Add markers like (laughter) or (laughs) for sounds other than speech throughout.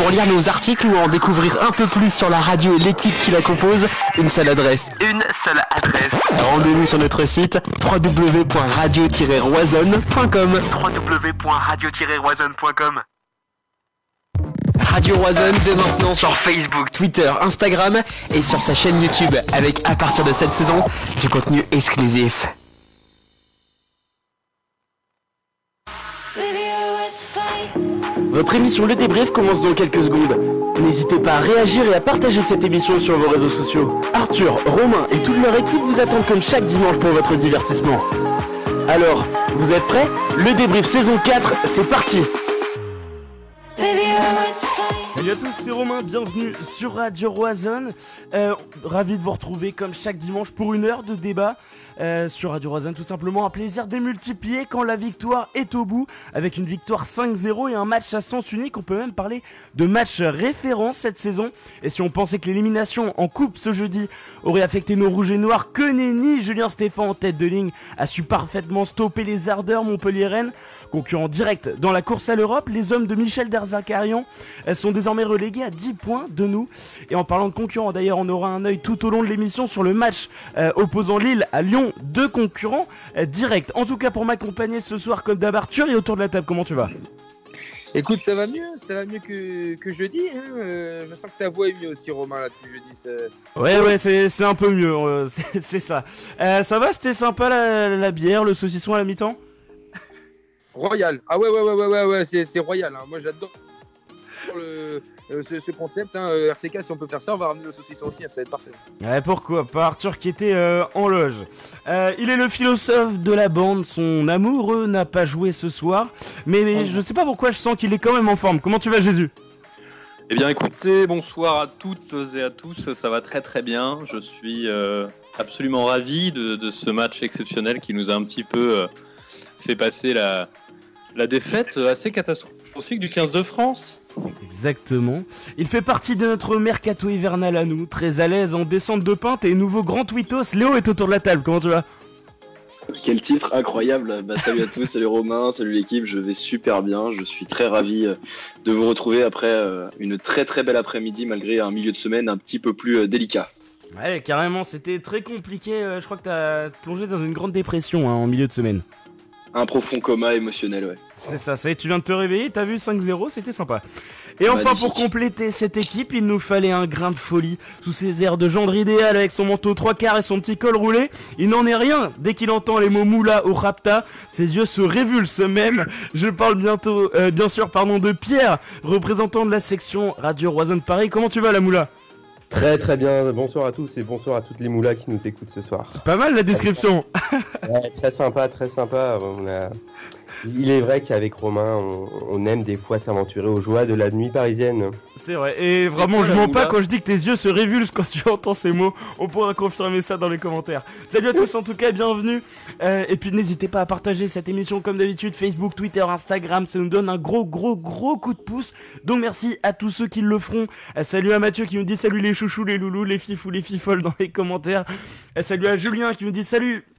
Pour lire nos articles ou en découvrir un peu plus sur la radio et l'équipe qui la compose, une seule adresse. Une seule adresse. Rendez-vous sur notre site www.radio-roisonne.com. www.radio-roisonne.com. Radio Roisonne dès maintenant Sur Facebook. Twitter, Instagram et sur sa chaîne YouTube avec à partir de cette saison du contenu exclusif. Votre émission Le Débrief commence dans quelques secondes. N'hésitez pas à réagir et à partager cette émission sur vos réseaux sociaux. Arthur, Romain et toute leur équipe vous attendent comme chaque dimanche pour votre divertissement. Alors, vous êtes prêts? Le Débrief saison 4, c'est parti Salut à tous, c'est Romain, bienvenue sur Radio Roisonne. Euh, ravi de vous retrouver comme chaque dimanche pour une heure de débat euh, sur Radio Roisonne. Tout simplement un plaisir démultiplié quand la victoire est au bout, avec une victoire 5-0 et un match à sens unique. On peut même parler de match référence cette saison. Et si on pensait que l'élimination en coupe ce jeudi aurait affecté nos rouges et noirs, que nenni Julien Stéphan en tête de ligne a su parfaitement stopper les ardeurs Montpellier-Rennes. Concurrent direct dans la course à l'Europe, les hommes de Michel Derzakarian sont désormais relégués à 10 points de nous. Et en parlant de concurrents, d'ailleurs, on aura un œil tout au long de l'émission sur le match euh, opposant Lille à Lyon. Deux concurrents euh, directs. En tout cas, pour m'accompagner ce soir, comme d'hab, Arthur et autour de la table, comment tu vas? Écoute, ça va mieux, ça va mieux que, que jeudi. Hein. euh, je sens que ta voix est mieux aussi, Romain, là, depuis jeudi. ça- Ouais, ouais, c'est c'est un peu mieux, (laughs) c'est ça. Ça va, c'était sympa la, la bière, le saucisson à la mi-temps? Royal. Ah ouais, ouais, ouais, ouais, ouais, ouais c'est c'est royal. hein. Moi, j'adore le- euh, ce, ce concept. Hein. euh, RCK, si on peut faire ça, on va ramener le saucisson aussi, hein, ça va être parfait. Ouais, pourquoi pas Arthur qui était euh, en loge. Euh, il est le philosophe de la bande, son amoureux n'a pas joué ce soir, mais je sais pas pourquoi je sens qu'il est quand même en forme. Comment tu vas Jésus? Eh bien écoutez, bonsoir à toutes et à tous, ça va très très bien. Je suis euh, absolument ravi de, de ce match exceptionnel qui nous a un petit peu euh, fait passer la, la défaite assez catastrophique du 15 de France. Exactement. Il fait partie de notre mercato hivernal à nous, très à l'aise en descente de pinte et nouveau grand tweetos. Léo est autour de la table, comment tu vas? Quel titre incroyable bah, Salut à tous, salut Romain, salut l'équipe, je vais super bien, je suis très ravi euh, de vous retrouver après euh, une très très belle après-midi malgré un milieu de semaine un petit peu plus euh, délicat. Ouais, carrément, c'était très compliqué. euh, Je crois que t'as plongé dans une grande dépression hein, en milieu de semaine. Un profond coma émotionnel, ouais. C'est ça, ça y est, tu viens de te réveiller, t'as vu 5-0, c'était sympa. Et enfin, pour compléter cette équipe, il nous fallait un grain de folie. Sous ses airs de gendre idéal avec son manteau trois quarts et son petit col roulé, il n'en est rien. Dès qu'il entend les mots moula ou rapta, ses yeux se révulsent même. Je parle bientôt, euh, bien sûr, pardon, de Pierre, représentant de la section Radio Roison Paris. Comment tu vas, la moula? Très très bien, bonsoir à tous et bonsoir à toutes les moulas qui nous écoutent ce soir. Pas mal la description. Ouais, très sympa, très sympa. On a... Il est vrai qu'avec Romain, on, on aime des fois s'aventurer aux joies de la nuit parisienne. C'est vrai. Et vraiment, je mens pas quand je dis que tes yeux se révulsent quand tu (laughs) entends ces mots. On pourra confirmer ça dans les commentaires. Salut à tous, en tout cas, bienvenue. Euh, et puis, n'hésitez pas à partager cette émission comme d'habitude. Facebook, Twitter, Instagram, ça nous donne un gros, gros, gros coup de pouce. Donc, merci à tous ceux qui le feront. Euh, salut à Mathieu qui nous dit salut les chouchous, les loulous, les fifous, les fifoles dans les commentaires. Euh, salut à Julien qui nous dit salut.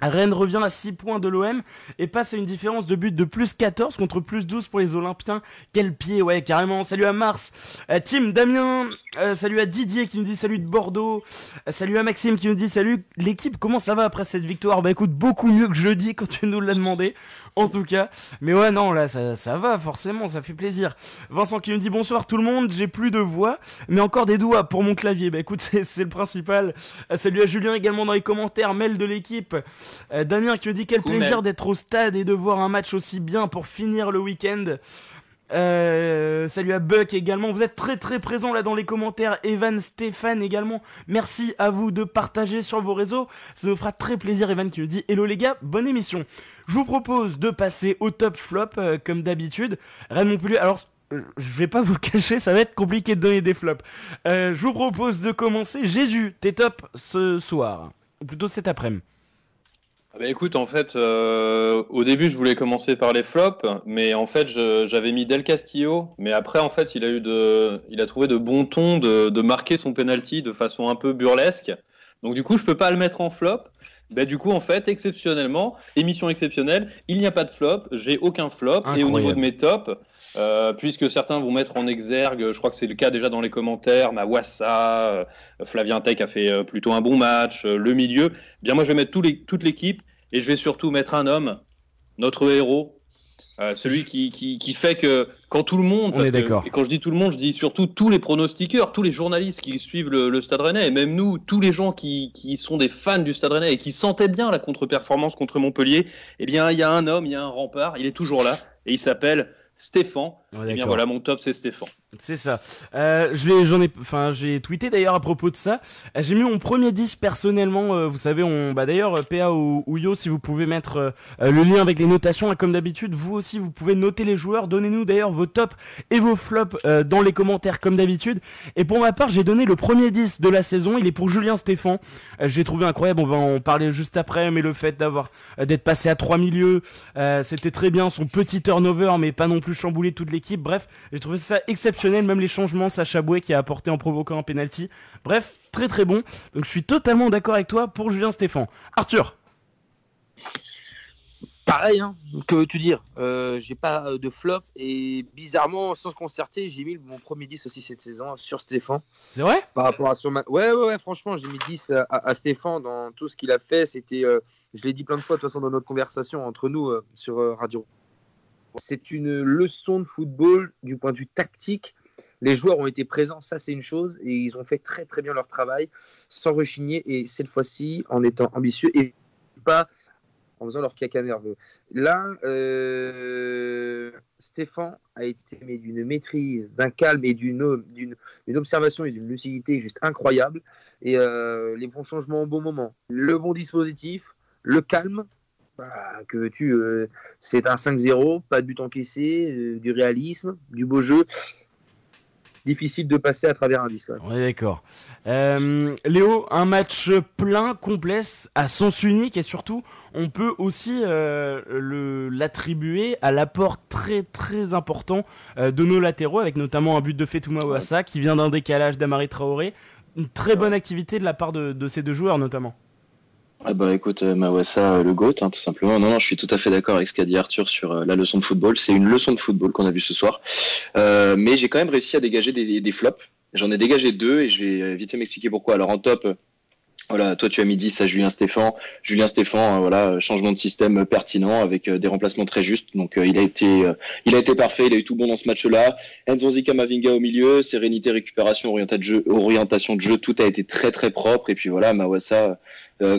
Rennes revient à 6 points de l'OM et passe à une différence de but de plus 14 contre plus 12 pour les Olympiens. Quel pied, ouais, carrément. Salut à Mars, euh, Tim, Damien, euh, salut à Didier qui nous dit salut de Bordeaux, Euh, salut à Maxime qui nous dit salut. L'équipe, comment ça va après cette victoire? Bah écoute, beaucoup mieux que jeudi (laughs) quand tu nous l'as demandé, en tout cas. Mais ouais, non, là, ça, ça va, forcément, ça fait plaisir. Vincent qui nous dit bonsoir tout le monde, j'ai plus de voix, mais encore des doigts pour mon clavier. Bah écoute, (laughs) c'est le principal. Euh, salut à Julien également dans les commentaires, mail de l'équipe. Euh, Damien qui nous dit quel plaisir d'être au stade et de voir un match aussi bien pour finir le week-end. Euh, salut à Buck également. Vous êtes très très présents là dans les commentaires. Evan, Stéphane également. Merci à vous de partager sur vos réseaux. Ça nous fera très plaisir. Evan qui nous dit Hello les gars, bonne émission. Je vous propose de passer au top flop euh, comme d'habitude. Rennes Montpellier. Alors je vais pas vous le (laughs) cacher, ça va être compliqué de donner des flops. Euh, je vous propose de commencer. Jésus, t'es top ce soir. Ou plutôt cet après-midi. Ah bah écoute, en fait, euh, au début, je voulais commencer par les flops, mais en fait, j'avais mis Del Castillo, mais après, en fait, il a eu de, il a trouvé de bon ton de, de marquer son penalty de façon un peu burlesque. Donc du coup, je peux pas le mettre en flop. Bah, du coup, en fait, exceptionnellement, émission exceptionnelle, il n'y a pas de flop, j'ai aucun flop, et au niveau de mes tops, euh, puisque certains vont mettre en exergue, je crois que c'est le cas déjà dans les commentaires, Mawassa, euh, Flavien Tech a fait euh, plutôt un bon match, le milieu. Eh bien moi je vais mettre les, toute l'équipe et je vais surtout mettre un homme, notre héros, celui qui, qui, qui fait que quand tout le monde, On est que- d'accord. et quand je dis tout le monde, je dis surtout tous les pronostiqueurs, tous les journalistes qui suivent le, le Stade Rennais, et même nous, tous les gens qui, qui sont des fans du Stade Rennais et qui sentaient bien la contre-performance contre Montpellier, eh bien il y a un homme, il y a un rempart, il est toujours là, et il s'appelle Stéphane. Ouais, Eh bien voilà, mon top c'est Stéphane. C'est ça. Euh, je l'ai, j'en ai, enfin, j'ai tweeté d'ailleurs à propos de ça. Euh, J'ai mis mon premier 10 personnellement. euh, vous savez, on, bah d'ailleurs, euh, PA ou, ou Yo, si vous pouvez mettre euh, euh, le lien avec les notations, comme d'habitude, vous aussi, vous pouvez noter les joueurs. Donnez-nous d'ailleurs vos tops et vos flops euh, dans les commentaires, comme d'habitude. Et pour ma part, j'ai donné le premier 10 de la saison. Il est pour Julien Stéphan. Euh, j'ai trouvé incroyable. On va en parler juste après, mais le fait d'avoir, euh, d'être passé à trois milieux, euh, c'était très bien. Son petit turnover, mais pas non plus chamboulé toute l'équipe. Bref, j'ai trouvé ça exceptionnel, même les changements, Sacha Boué qui a apporté en provoquant un penalty. Bref, très très bon. Donc je suis totalement d'accord avec toi pour Julien Stéphan. Arthur, Pareil, hein, que veux-tu dire? Euh, J'ai pas euh, de flop et bizarrement, sans se concerter, j'ai mis mon premier 10 aussi cette saison sur Stéphane. c'est vrai? Par rapport à son ma- ouais, ouais, ouais, franchement, j'ai mis 10 à, Stéphane dans tout ce qu'il a fait. C'était, euh, je l'ai dit plein de fois, de toute façon, dans notre conversation entre nous euh, sur Radio. C'est une leçon de football du point de vue tactique. Les joueurs ont été présents, ça c'est une chose, et ils ont fait très très bien leur travail sans rechigner, et cette fois-ci en étant ambitieux et pas en faisant leur caca nerveux. Là, euh, Stéphane a été d'une maîtrise, d'un calme et d'une observation et d'une lucidité juste incroyable. Et euh, les bons changements au bon moment, le bon dispositif, le calme. Bah, que veux-tu euh, C'est un 5-0, pas de but encaissé, euh, du réalisme, du beau jeu. Difficile de passer à travers un disque. On est d'accord. Euh, Léo, un match plein, complet, à sens unique et surtout, on peut aussi l'attribuer à l'apport très très important de nos latéraux, avec notamment un but de Fetouma Ouassa qui vient d'un décalage d'Amari Traoré. Une très bonne activité de la part de ces deux joueurs notamment. Ah bah écoute, euh, Mawassa, euh, le GOAT, hein, tout simplement. Non, non, je suis tout à fait d'accord avec ce qu'a dit Arthur sur euh, la leçon de football. C'est une leçon de football qu'on a vue ce soir. Mais j'ai quand même réussi à dégager des, des flops. J'en ai dégagé deux et je vais vite m'expliquer pourquoi. Alors en top, voilà, toi tu as mis 10 à Julien Stéphan. Julien Stéphan, euh, voilà, changement de système euh, pertinent avec euh, des remplacements très justes. Donc euh, il a été, il a été parfait, il a eu tout bon dans ce match-là. Enzonzi Kamavinga au milieu, sérénité, récupération, orientation de jeu, orientation de jeu, tout a été très très propre. Et puis voilà, Mawassa,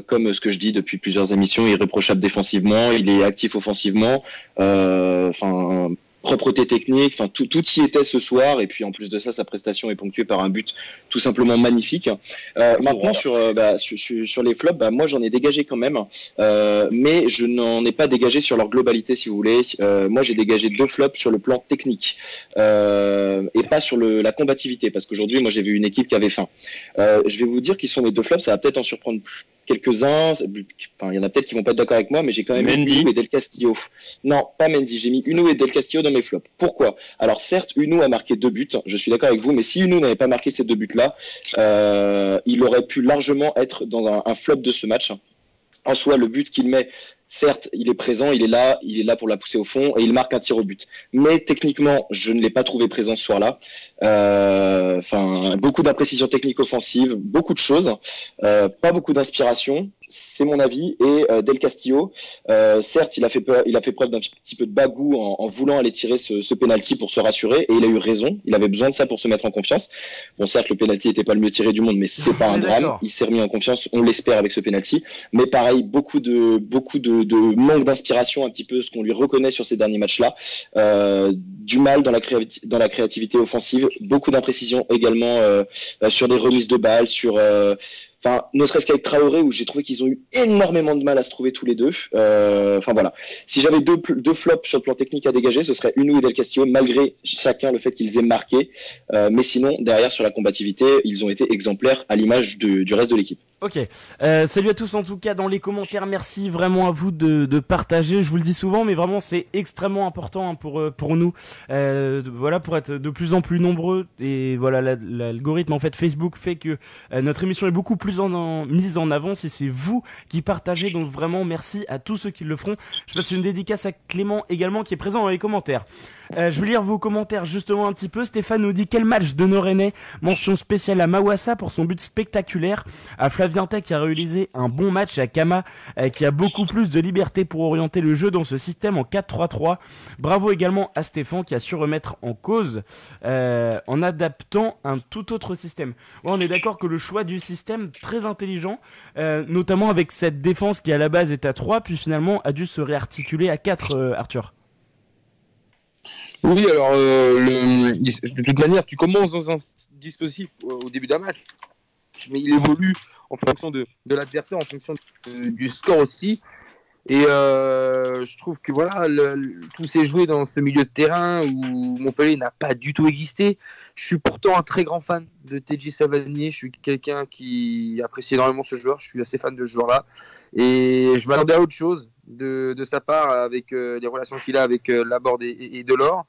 comme ce que je dis depuis plusieurs émissions, irréprochable défensivement, il est actif offensivement, enfin propreté technique, enfin tout, tout y était ce soir. Et puis en plus de ça, sa prestation est ponctuée par un but tout simplement magnifique. Euh, maintenant sur, euh, bah, sur, sur- sur les flops, bah, moi j'en ai dégagé quand même, euh, mais je n'en ai pas dégagé sur leur globalité si vous voulez. Euh, moi j'ai dégagé deux flops sur le plan technique euh, et pas sur le, la combativité, parce qu'aujourd'hui moi j'ai vu une équipe qui avait faim. Euh, je vais vous dire qui sont mes deux flops, ça va peut-être en surprendre plus- quelques-uns. Enfin, il y en a peut-être qui vont pas être d'accord avec moi, mais j'ai quand même Mendy. mis Uno et Del Castillo. Non, pas Mendy. J'ai mis Uno et Del Castillo dans mes flops. Pourquoi? Alors certes, Uno a marqué deux buts. Je suis d'accord avec vous, mais si Uno n'avait pas marqué ces deux buts-là, euh, il aurait pu largement être dans un, un flop de ce match. En soi, le but qu'il met, certes, il est présent, il est là, il est là pour la pousser au fond et il marque un tir au but. Mais techniquement, je ne l'ai pas trouvé présent ce soir-là. Euh, Enfin, beaucoup d'imprécisions techniques offensives, beaucoup de choses, euh, pas beaucoup d'inspiration. C'est mon avis. Et euh, Del Castillo, certes, il a fait peur, il a fait preuve d'un petit peu de bagou en, en voulant aller tirer ce, ce penalty pour se rassurer, et il a eu raison. Il avait besoin de ça pour se mettre en confiance. Bon, certes, le penalty n'était pas le mieux tiré du monde, mais c'est pas (laughs) un drame. Il s'est remis en confiance, on l'espère avec ce penalty. Mais pareil, beaucoup de beaucoup de, de manque d'inspiration, un petit peu ce qu'on lui reconnaît sur ces derniers matchs-là. Euh, du mal dans la, dans la créativité offensive, beaucoup d'imprécisions également euh, sur des remises de balles, sur euh, Enfin, ne serait-ce qu'avec Traoré, où j'ai trouvé qu'ils ont eu énormément de mal à se trouver tous les deux. Euh, Enfin voilà. Si j'avais deux, deux flops sur le plan technique à dégager, ce serait Uno et Del Castillo, malgré chacun le fait qu'ils aient marqué. Euh, mais sinon, derrière, sur la combativité, ils ont été exemplaires à l'image du reste de l'équipe. Ok. Euh, salut à tous en tout cas dans les commentaires. Merci vraiment à vous de, de partager. Je vous le dis souvent, mais vraiment c'est extrêmement important hein, pour pour nous. Voilà pour être de plus en plus nombreux et voilà la- l'algorithme en fait Facebook fait que notre émission est beaucoup plus en, en- mise en avant si c'est vous qui partagez. Donc vraiment merci à tous ceux qui le feront. Je passe une dédicace à Clément également qui est présent dans les commentaires. Euh, je vais lire vos commentaires justement un petit peu. Stéphane nous dit quel match de nos Rennais. Mention spéciale à Mawassa pour son but spectaculaire. À Flavien Tech qui a réalisé un bon match. À Kama euh, qui a beaucoup plus de liberté pour orienter le jeu dans ce système en 4-3-3. Bravo également à Stéphane qui a su remettre en cause euh, en adaptant un tout autre système. Ouais, on est d'accord que le choix du système très intelligent, euh, notamment avec cette défense qui à la base est à 3 puis finalement a dû se réarticuler à 4 euh, Arthur. Oui, alors euh, de toute manière, tu commences dans un dispositif au début d'un match, mais il évolue en fonction de, de l'adversaire, en fonction du score aussi. Et euh, je trouve que voilà, tout s'est joué dans ce milieu de terrain où Montpellier n'a pas du tout existé. Je suis pourtant un très grand fan de TJ Savanier. Je suis quelqu'un qui apprécie énormément ce joueur. Je suis assez fan de ce joueur-là. Et je m'attendais à autre chose de, sa part avec euh, les relations qu'il a avec euh, Laborde et Delors.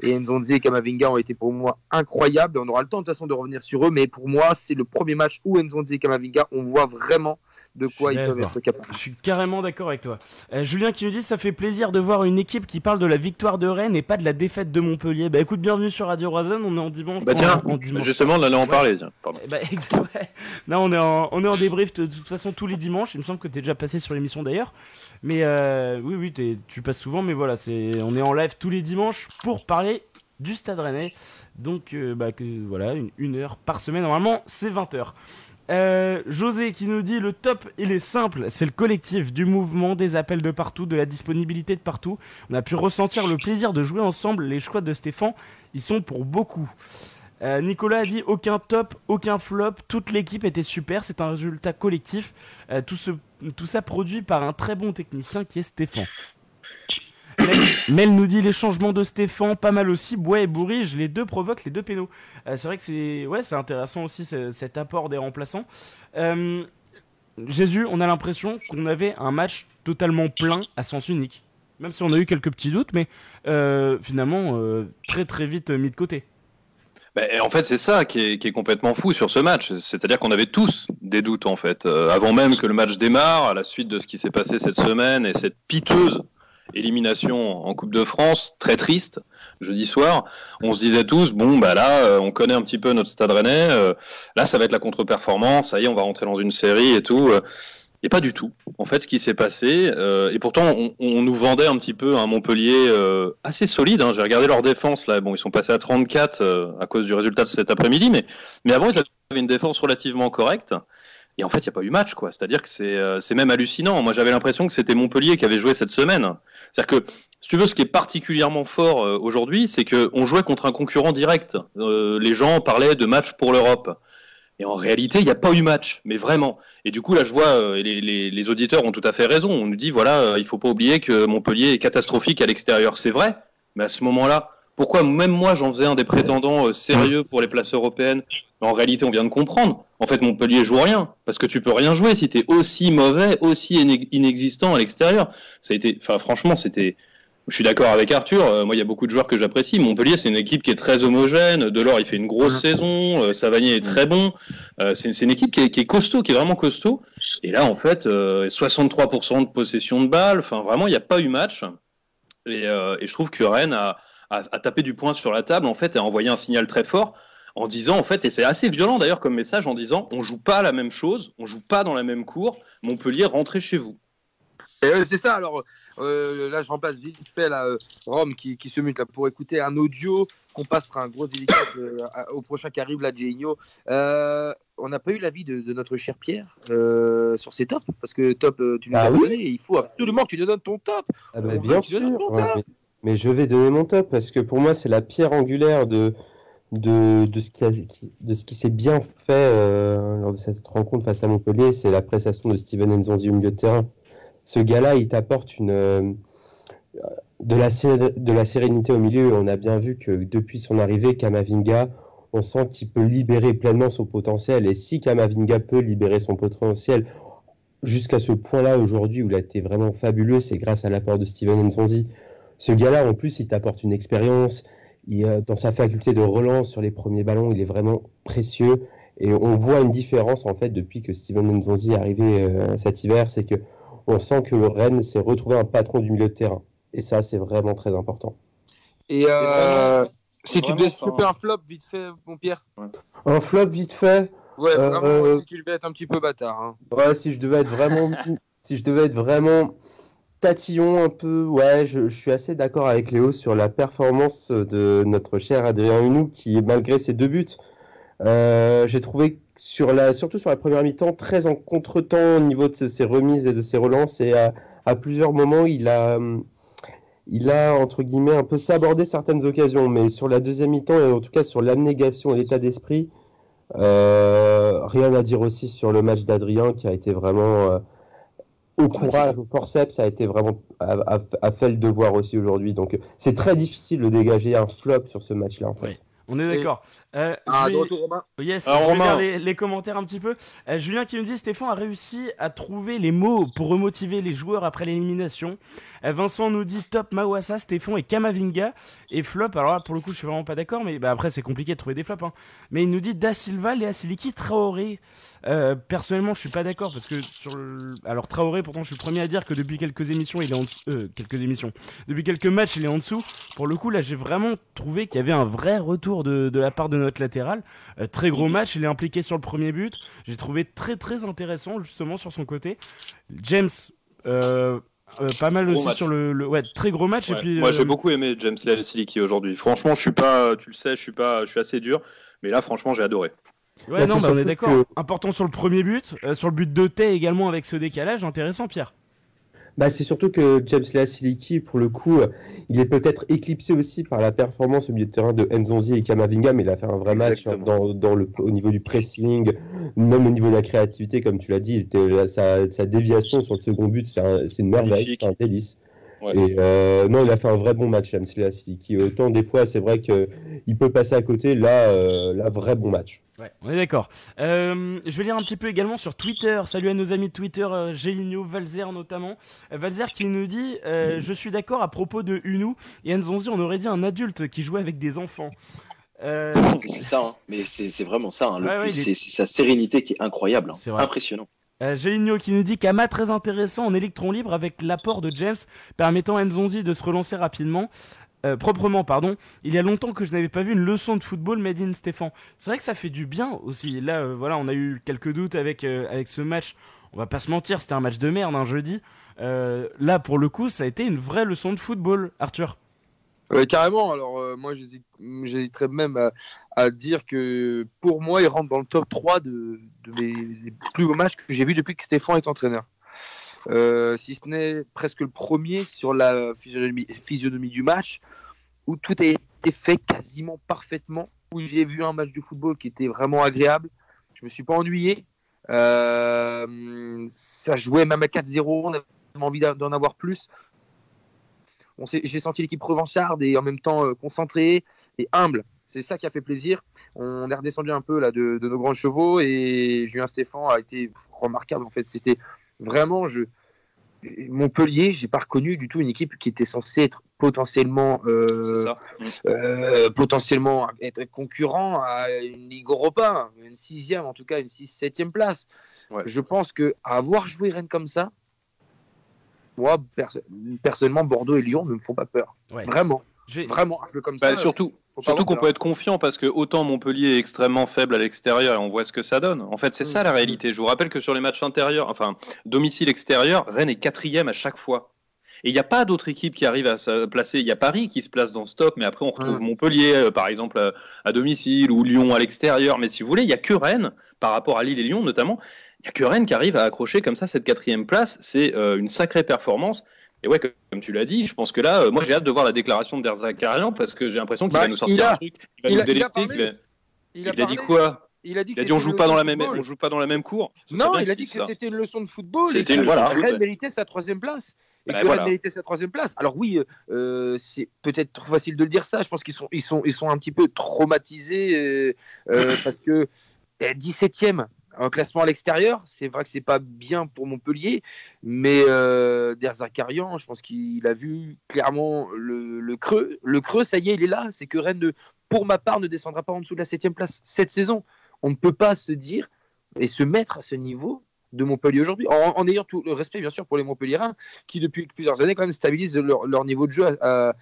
Et Nzonzi et Kamavinga ont été pour moi incroyables. On aura le temps de toute façon de revenir sur eux, mais pour moi, c'est le premier match où Nzonzi et Kamavinga, on voit vraiment de Je quoi suis ils peuvent être capables. Je suis carrément d'accord avec toi. Euh, Julien qui nous dit ça fait plaisir de voir une équipe qui parle de la victoire de Rennes et pas de la défaite de Montpellier. Bah écoute, bienvenue sur Radio Razon, on est en dimanche. Bah tiens, en, en dimanche. justement, on allait en parler. Tiens. Pardon. (laughs) Bah, ouais. Non, on est en, on est en débrief de, de toute façon tous les dimanches. Il me semble que t'es déjà passé sur l'émission d'ailleurs. Mais euh, oui, oui, tu passes souvent. Mais voilà, c'est, on est en live tous les dimanches pour parler du Stade Rennais. Donc, euh, bah, que, voilà, une, une heure par semaine. Normalement, c'est 20 heures. Euh, José qui nous dit le top il est simple, c'est le collectif du mouvement, des appels de partout, de la disponibilité de partout. On a pu ressentir le plaisir de jouer ensemble. Les choix de Stéphane, ils sont pour beaucoup. Euh, Nicolas a dit aucun top, aucun flop, toute l'équipe était super, c'est un résultat collectif. Euh, tout, tout ça produit par un très bon technicien qui est Stéphane. Mel, nous dit les changements de Stéphane, pas mal aussi. Bois et Bourrige, les deux provoquent les deux pénaux. Euh, c'est vrai que c'est ouais, c'est intéressant aussi ce- cet apport des remplaçants. Euh, Jésus, on a l'impression qu'on avait un match totalement plein à sens unique. Même si on a eu quelques petits doutes, mais euh, finalement très très vite mis de côté. Ben, en fait, c'est ça qui est, complètement fou sur ce match. C'est-à-dire qu'on avait tous des doutes, en fait. Avant même que le match démarre, à la suite de ce qui s'est passé cette semaine et cette piteuse élimination en Coupe de France, très triste, jeudi soir, on se disait tous, bon, bah là, euh, on connaît un petit peu notre stade rennais, euh, là, ça va être la contre-performance, ça y est, on va rentrer dans une série et tout. euh. Et pas du tout, en fait, ce qui s'est passé. et pourtant, on, nous vendait un petit peu un Montpellier euh, assez solide. hein. J'ai regardé leur défense, là. Bon, ils sont passés à 34 euh, à cause du résultat de cet après-midi, mais, mais avant, ils avaient une défense relativement correcte. Et en fait, il n'y a pas eu match, quoi. C'est-à-dire que c'est euh, c'est même hallucinant. Moi, j'avais l'impression que c'était Montpellier qui avait joué cette semaine. C'est-à-dire que, si tu veux, ce qui est particulièrement fort euh, aujourd'hui, c'est qu'on jouait contre un concurrent direct. Euh, les gens parlaient de match pour l'Europe. Et en réalité, il n'y a pas eu match, mais vraiment. Et du coup, là, je vois, les, les- les auditeurs ont tout à fait raison. On nous dit, voilà, il faut pas oublier que Montpellier est catastrophique à l'extérieur. C'est vrai, mais à ce moment-là, pourquoi même moi, j'en faisais un des prétendants euh, sérieux pour les places européennes? En réalité, on vient de comprendre. En fait, Montpellier joue rien, parce que tu peux rien jouer si tu es aussi mauvais, aussi inex- inexistant à l'extérieur. Ça a été, enfin, franchement, c'était. Je suis d'accord avec Arthur. euh, moi, il y a beaucoup de joueurs que j'apprécie. Montpellier, c'est une équipe qui est très homogène. Delors, il fait une grosse saison. Euh, Savanier est très bon. C'est une équipe qui est, qui est costaud, qui est vraiment costaud. Et là, en fait, euh, 63% de possession de balles. Enfin, vraiment, il n'y a pas eu match. Et, euh, et je trouve que Rennes a, a tapé du poing sur la table, en fait, et a envoyé un signal très fort en disant, en fait, et c'est assez violent d'ailleurs comme message, en disant, on joue pas la même chose, on joue pas dans la même cour. Montpellier, rentrez chez vous. Euh, c'est ça, alors euh, là je remplace vite fait là, euh, Rome qui, qui se mute là, pour écouter un audio qu'on passera un gros délicat euh, à- au prochain qui arrive là, Gino. Euh, on n'a pas eu l'avis de, de notre cher Pierre euh, sur ces tops, parce que top, euh, tu nous Ah as oui donné, il faut absolument que tu nous donnes ton top. Ah bah, On bien sûr. ton ouais, top. mais, mais je vais donner mon top parce que pour moi c'est la pierre angulaire de de, de ce qui qui s'est bien fait euh, lors de cette rencontre face à Montpellier, c'est la prestation de Steven Nzonzi au milieu de terrain. Ce gars-là, il t'apporte euh, de la de la sérénité au milieu. On a bien vu que depuis son arrivée, Kamavinga, on sent qu'il peut libérer pleinement son potentiel. Et si Kamavinga peut libérer son potentiel jusqu'à ce point-là aujourd'hui où il a été vraiment fabuleux, c'est grâce à l'apport de Steven Nzonzi. Ce gars-là, en plus, il t'apporte une expérience. Il, euh, dans sa faculté de relance sur les premiers ballons, il est vraiment précieux. Et on voit une différence en fait depuis que Steven Nzonzi est arrivé euh, cet hiver, c'est que on sent que Rennes s'est retrouvé un patron du milieu de terrain. Et ça, c'est vraiment très important. Et euh, si tu devais choper hein. un flop vite fait, mon Pierre. Un flop vite fait. Ouais, Euh, vraiment, si tu devais être un petit peu bâtard. hein. Ouais, si je devais être vraiment, (laughs) si je devais être vraiment tatillon un peu, ouais, je, suis assez d'accord avec Léo sur la performance de notre cher Adrien Hunou qui, malgré ses deux buts, euh, j'ai trouvé surtout sur la première mi-temps, très en contretemps au niveau de ses, ses remises et de ses relances et à, plusieurs moments, il a, il a entre guillemets un peu sabordé certaines occasions, mais sur la deuxième mi-temps et en tout cas sur l'abnégation et l'état d'esprit. Euh, rien à dire aussi sur le match d'Adrien qui a été vraiment euh, au courage, au forceps, ça a été vraiment a, a- a fait le devoir aussi aujourd'hui. Donc c'est très difficile de dégager un flop sur ce match-là en fait. On est d'accord. Euh, Ah, vais- de retour, Romain. Yes, Alors, je vais Romain. lire les, les commentaires un petit peu. Euh, Julien qui nous dit Stéphane a réussi à trouver les mots pour remotiver les joueurs après l'élimination. Euh, Vincent nous dit top Mawassa, Stéphane et Kamavinga. Et flop, alors là pour le coup je suis vraiment pas d'accord, mais bah, après c'est compliqué de trouver des flops. Hein. Mais il nous dit Da Silva, Léa Siliki, Traoré. Euh, personnellement je suis pas d'accord parce que sur le... Alors Traoré pourtant je suis le premier à dire que depuis quelques émissions il est en dessous... euh, quelques émissions. Depuis quelques matchs il est en dessous. Pour le coup là j'ai vraiment trouvé qu'il y avait un vrai retour de, de la part de notre latéral. Euh, très gros match, il est impliqué sur le premier but. J'ai trouvé très très intéressant justement sur son côté. James, euh, euh, pas mal Gros aussi match. sur le, le- ouais très gros match Ouais. et puis Moi, euh, j'ai beaucoup aimé James Siliki aujourd'hui. Franchement, je suis pas, tu le sais, je suis pas, je suis assez dur, mais là, franchement, j'ai adoré. ouais non bah, on est d'accord. que- Important sur le premier but, euh, sur le but de Tay également avec ce décalage intéressant Pierre. Bah, c'est surtout que James Lea Siliki, pour le coup, euh, il est peut-être éclipsé aussi par la performance au milieu de terrain de Nzonzi et Kamavinga, mais il a fait un vrai match dans, dans le, au niveau du pressing, même au niveau de la créativité, comme tu l'as dit. il était- là, sa, sa déviation sur le second but, c'est un- c'est une merveille, c'est un délice. Ouais. Et euh, non, il a fait un vrai bon match, Lea Siliki. Autant des fois, c'est vrai que il peut passer à côté. Là, euh, là, vrai bon match. Ouais, on est d'accord. Euh, je vais lire un petit peu également sur Twitter. Salut à nos amis de Twitter, euh, Géligno, Valzer notamment. Euh, Valzer qui nous dit euh, Je suis d'accord à propos de Unou et Nzonzi, on aurait dit un adulte qui jouait avec des enfants. Euh, C'est ça, hein. mais c'est vraiment ça. hein. Le Ouais, est- c'est sa sérénité qui est incroyable, hein. Impressionnant. Euh, qui nous dit Kama très intéressant en électron libre avec l'apport de James permettant Nzonzi de se relancer rapidement. Euh, proprement, pardon. Il y a longtemps que je n'avais pas vu une leçon de football made in Stéphane. C'est vrai que ça fait du bien aussi. Là, euh, voilà, on a eu quelques doutes avec, euh, avec ce match. On va pas se mentir, c'était un match de merde un jeudi. Euh, là, pour le coup, ça a été une vraie leçon de football, Arthur. Carrément. Alors, euh, moi, j'hésite- j'hésiterais même à, dire que pour moi, il rentre dans le top 3 de, de mes des plus beaux matchs que j'ai vus depuis que Stéphane est entraîneur. Euh, si ce n'est presque le premier sur la physionomie, du match, où tout a été fait quasiment parfaitement, où j'ai vu un match de football qui était vraiment agréable. Je me suis pas ennuyé. Euh, ça jouait même à 4-0, on avait envie d'en avoir plus. J'ai senti l'équipe revancharde et en même temps euh, concentrée et humble. C'est ça qui a fait plaisir. On est redescendu un peu là de, de nos grands chevaux et Julien Stéphan a été remarquable en fait. C'était vraiment je Montpellier, j'ai pas reconnu du tout une équipe qui était censée être potentiellement euh, ça. euh, potentiellement être concurrent à une Ligue Europa, une sixième, en tout cas une six, septième place. Ouais. Je pense que avoir joué Rennes comme ça, moi perso- personnellement Bordeaux et Lyon ne me font pas peur. Ouais. Vraiment, vraiment comme Bah, ça. surtout, surtout qu'on peut être confiant parce que autant Montpellier est extrêmement faible à l'extérieur et on voit ce que ça donne. En fait, c'est ça la réalité. Je vous rappelle que sur les matchs intérieurs, enfin domicile extérieur, Rennes est quatrième à chaque fois. Et il n'y a pas d'autre équipe qui arrive à se placer. Il y a Paris qui se place dans ce top, mais après on retrouve Montpellier, euh, par exemple, euh, à domicile ou Lyon à l'extérieur. Mais si vous voulez, il n'y a que Rennes, par rapport à Lille et Lyon notamment, n'y a que Rennes qui arrive à accrocher comme ça cette quatrième place. C'est euh, une sacrée performance. Et ouais, comme tu l'as dit, je pense que là, euh, moi j'ai hâte de voir la déclaration de Derzakarian parce que j'ai l'impression qu'il Bah, va nous sortir il a- un truc, il va il nous a- il a délecter. parlé. Il Il a, dit quoi? Il a dit, Il que a dit on joue pas dans la même, on joue pas dans la même cour. Ce Non, il a dit que c'était une leçon de football. C'était une de Rennes méritait sa troisième place. Et Bah, que voilà. Rennes méritait sa troisième place. Alors oui, euh, c'est peut-être trop facile de le dire ça. Je pense qu'ils sont, ils sont, ils sont un petit peu traumatisés euh, (laughs) parce que euh, 17e en classement à l'extérieur, c'est vrai que c'est pas bien pour Montpellier, mais euh, Der Zakarian, je pense qu'il a vu clairement le, creux. Le creux, ça y est, il est là. C'est que Rennes, ne- pour ma part, ne descendra pas en dessous de la 7 place cette saison. On ne peut pas se dire et se mettre à ce niveau de Montpellier aujourd'hui, en, ayant tout le respect bien sûr pour les Montpelliérains, qui depuis plusieurs années quand même stabilisent leur, niveau de jeu dans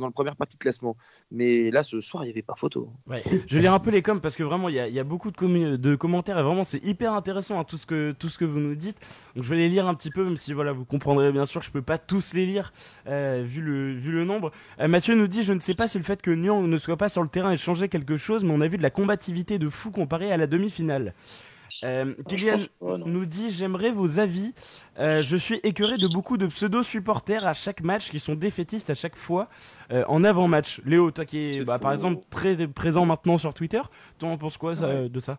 la première partie de classement. Mais là, ce soir, il n'y avait pas photo. Ouais. Je lire un peu les coms parce que vraiment il y a, beaucoup de, commentaires et vraiment c'est hyper intéressant hein, tout, ce que, tout ce que vous nous dites. Donc je vais les lire un petit peu même si voilà vous comprendrez bien sûr je peux pas tous les lire euh, vu, le, vu le nombre. Euh, Mathieu nous dit je ne sais pas si le fait que Nyon ne soit pas sur le terrain ait changé quelque chose mais on a vu de la combativité de fou comparé à la demi-finale. Euh, Kylian ouais, nous dit j'aimerais vos avis. Euh, je suis écœuré de beaucoup de pseudo supporters à chaque match qui sont défaitistes à chaque fois euh, en avant-match. Léo, toi qui es bah, par exemple très présent maintenant sur Twitter, toi en penses quoi ça, de ça?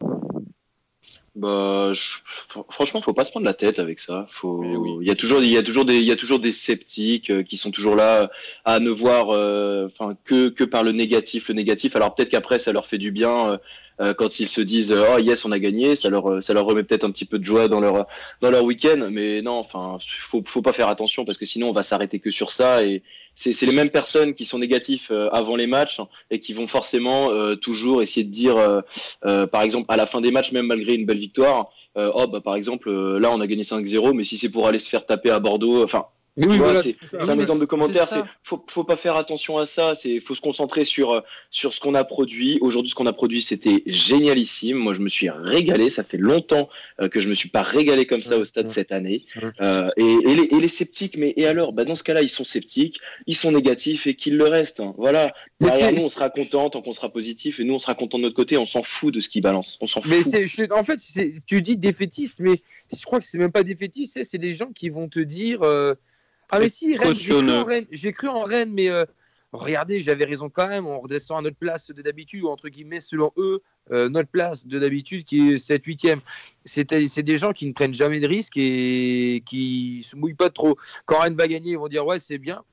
Bah, je- fr- franchement, faut pas se prendre la tête avec ça. Faut, oui. il y a toujours, il y a toujours des, il y a toujours des sceptiques euh, qui sont toujours là à ne voir, euh, enfin, que que par le négatif, le négatif. Alors peut-être qu'après, ça leur fait du bien euh, euh, quand ils se disent, euh, oh yes, on a gagné. Ça leur, euh, ça leur remet peut-être un petit peu de joie dans leur, dans leur week-end. Mais non, enfin, faut, faut pas faire attention parce que sinon, on va s'arrêter que sur ça et c'est les mêmes personnes qui sont négatifs euh, avant les matchs et qui vont forcément euh, toujours essayer de dire, euh, par exemple, à la fin des matchs, même malgré une belle victoire, oh bah par exemple, là on a gagné 5-0, mais si c'est pour aller se faire taper à Bordeaux, enfin, Oui, vois, voilà, c'est un exemple de commentaire. c'est faut, faut pas faire attention à ça. C'est faut se concentrer sur euh, sur ce qu'on a produit. Aujourd'hui, ce qu'on a produit, c'était génialissime. Moi, je me suis régalé. Ça fait longtemps euh, que je me suis pas régalé comme ça au stade cette année. Euh, et, et, les, et les sceptiques, mais et alors? Bah, Dans ce cas-là, ils sont sceptiques, ils sont négatifs et qu'ils le restent. hein. Voilà. Derrière nous, on sera content tant qu'on sera positif, et nous, on sera content de notre côté. On s'en fout de ce qu'ils balancent. On s'en fout. Je- en fait, tu dis défaitiste, mais je crois que c'est même pas défaitiste, c'est, des gens qui vont te dire euh, Ah, mais si, Rennes, j'ai cru en Rennes, j'ai cru en Rennes, mais euh, regardez, j'avais raison quand même, on redescend à notre place de d'habitude, ou entre guillemets, selon eux, euh, notre place de d'habitude qui est 7-8e. C'est, c'est des gens qui ne prennent jamais de risques et qui se mouillent pas trop. Quand Rennes va gagner, ils vont dire Ouais, c'est bien.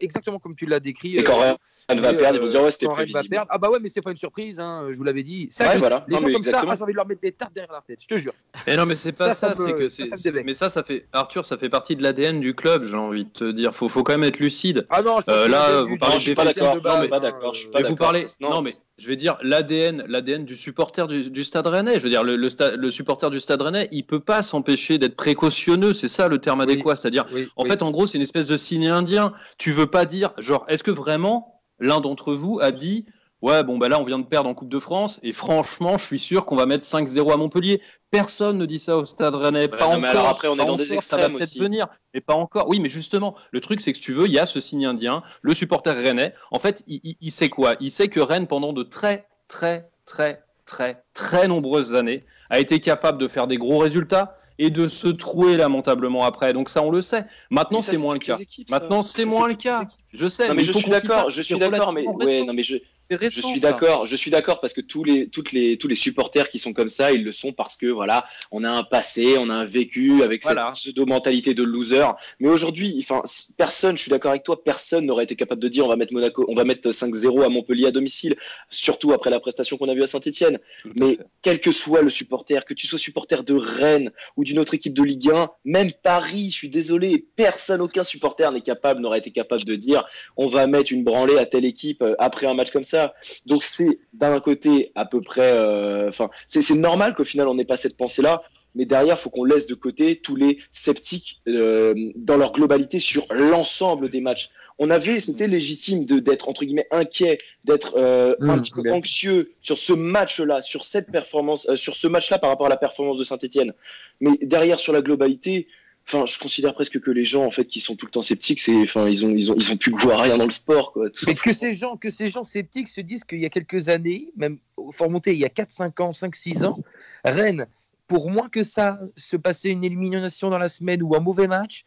Exactement comme tu l'as décrit. Et quand euh, Rennes va et, perdre, ils euh, vont dire ouais, c'était prévisible. Ah bah ouais, mais c'est pas une surprise, hein, je vous l'avais dit. Ça, Ouais, voilà. Les Non, gens mais comme ça, exactement. ah, j'ai envie de leur mettre des tartes derrière la tête, je te jure. Et non, mais c'est pas Ça, ça, ça me- c'est que c'est. mais ça, ça fait. Arthur, ça fait partie de l'ADN du club, j'ai envie de te dire. Faut, faut quand même être lucide. Ah non, je Euh, là, vous parlez Non, du- je suis pas du- d'accord. de Non, mais pas hein, d'accord. Je suis euh, pas Mais vous d'accord. parlez. Non, Non, mais je vais dire l'ADN, l'ADN du supporter du, du Stade Rennais. Je veux dire le, le, sta- le supporter du Stade Rennais, il peut pas s'empêcher d'être précautionneux. C'est ça le terme Oui. adéquat, c'est-à-dire. oui, En oui. fait, en gros, c'est une espèce de signe indien. Tu veux pas dire, genre, est-ce que vraiment l'un d'entre vous a dit, ouais, bon, bah là, on vient de perdre en Coupe de France, et franchement, je suis sûr qu'on va mettre 5-0 à Montpellier. Personne ne dit ça au Stade Rennais. pas non, encore. mais alors après, on est dans des encore, Ça va extrêmes peut-être venir, mais pas encore. Oui, mais justement, le truc, c'est que si tu veux, il y a ce signe indien, le supporter rennais. En fait, il, il- il sait quoi? Il sait que Rennes, pendant de très, très, très, très, très nombreuses années, a été capable de faire des gros résultats et de se trouer lamentablement après. Donc ça, on le sait. Maintenant, c'est moins le cas. équipes. Maintenant, c'est moins le cas. Je sais. Non, mais je suis d'accord, je suis d'accord, mais ouais, non, mais je, Je suis d'accord, je suis d'accord parce que tous les, toutes les, tous les supporters qui sont comme ça, ils le sont parce que voilà, on a un passé, on a un vécu avec Voilà. cette pseudo mentalité de loser. Mais aujourd'hui, enfin, personne, je suis d'accord avec toi, personne n'aurait été capable de dire on va mettre Monaco, on va mettre 5-0 à Montpellier à domicile, surtout après la prestation qu'on a vue à Saint-Etienne. Mais fait. quel que soit le supporter, que tu sois supporter de Rennes ou d'une autre équipe de Ligue 1, même Paris, je suis désolé, personne, aucun supporter n'est capable, n'aurait été capable de dire on va mettre une branlée à telle équipe euh, après un match comme ça. Donc c'est d'un côté à peu près, euh, enfin c'est c'est normal qu'au final on n'ait pas cette pensée-là. Mais derrière, faut qu'on laisse de côté tous les sceptiques euh, dans leur globalité sur l'ensemble des matchs. On avait, c'était légitime d'être entre guillemets inquiet, d'être euh, un Mmh, petit peu bien. anxieux sur ce match-là, sur cette performance, euh, sur ce match-là par rapport à la performance de Saint-Etienne. Mais derrière, sur la globalité, enfin, je considère presque que les gens en fait qui sont tout le temps sceptiques, c'est, enfin, ils ont, ils ont, ils ont plus goût à rien dans le sport, quoi. tout Mais que ces gens, que ces gens sceptiques se disent qu'il y a quelques années, même faut remonter il y a 4, 5 ans, 5, 6 ans, Rennes, pour moins que ça se passait une élimination dans la semaine ou un mauvais match,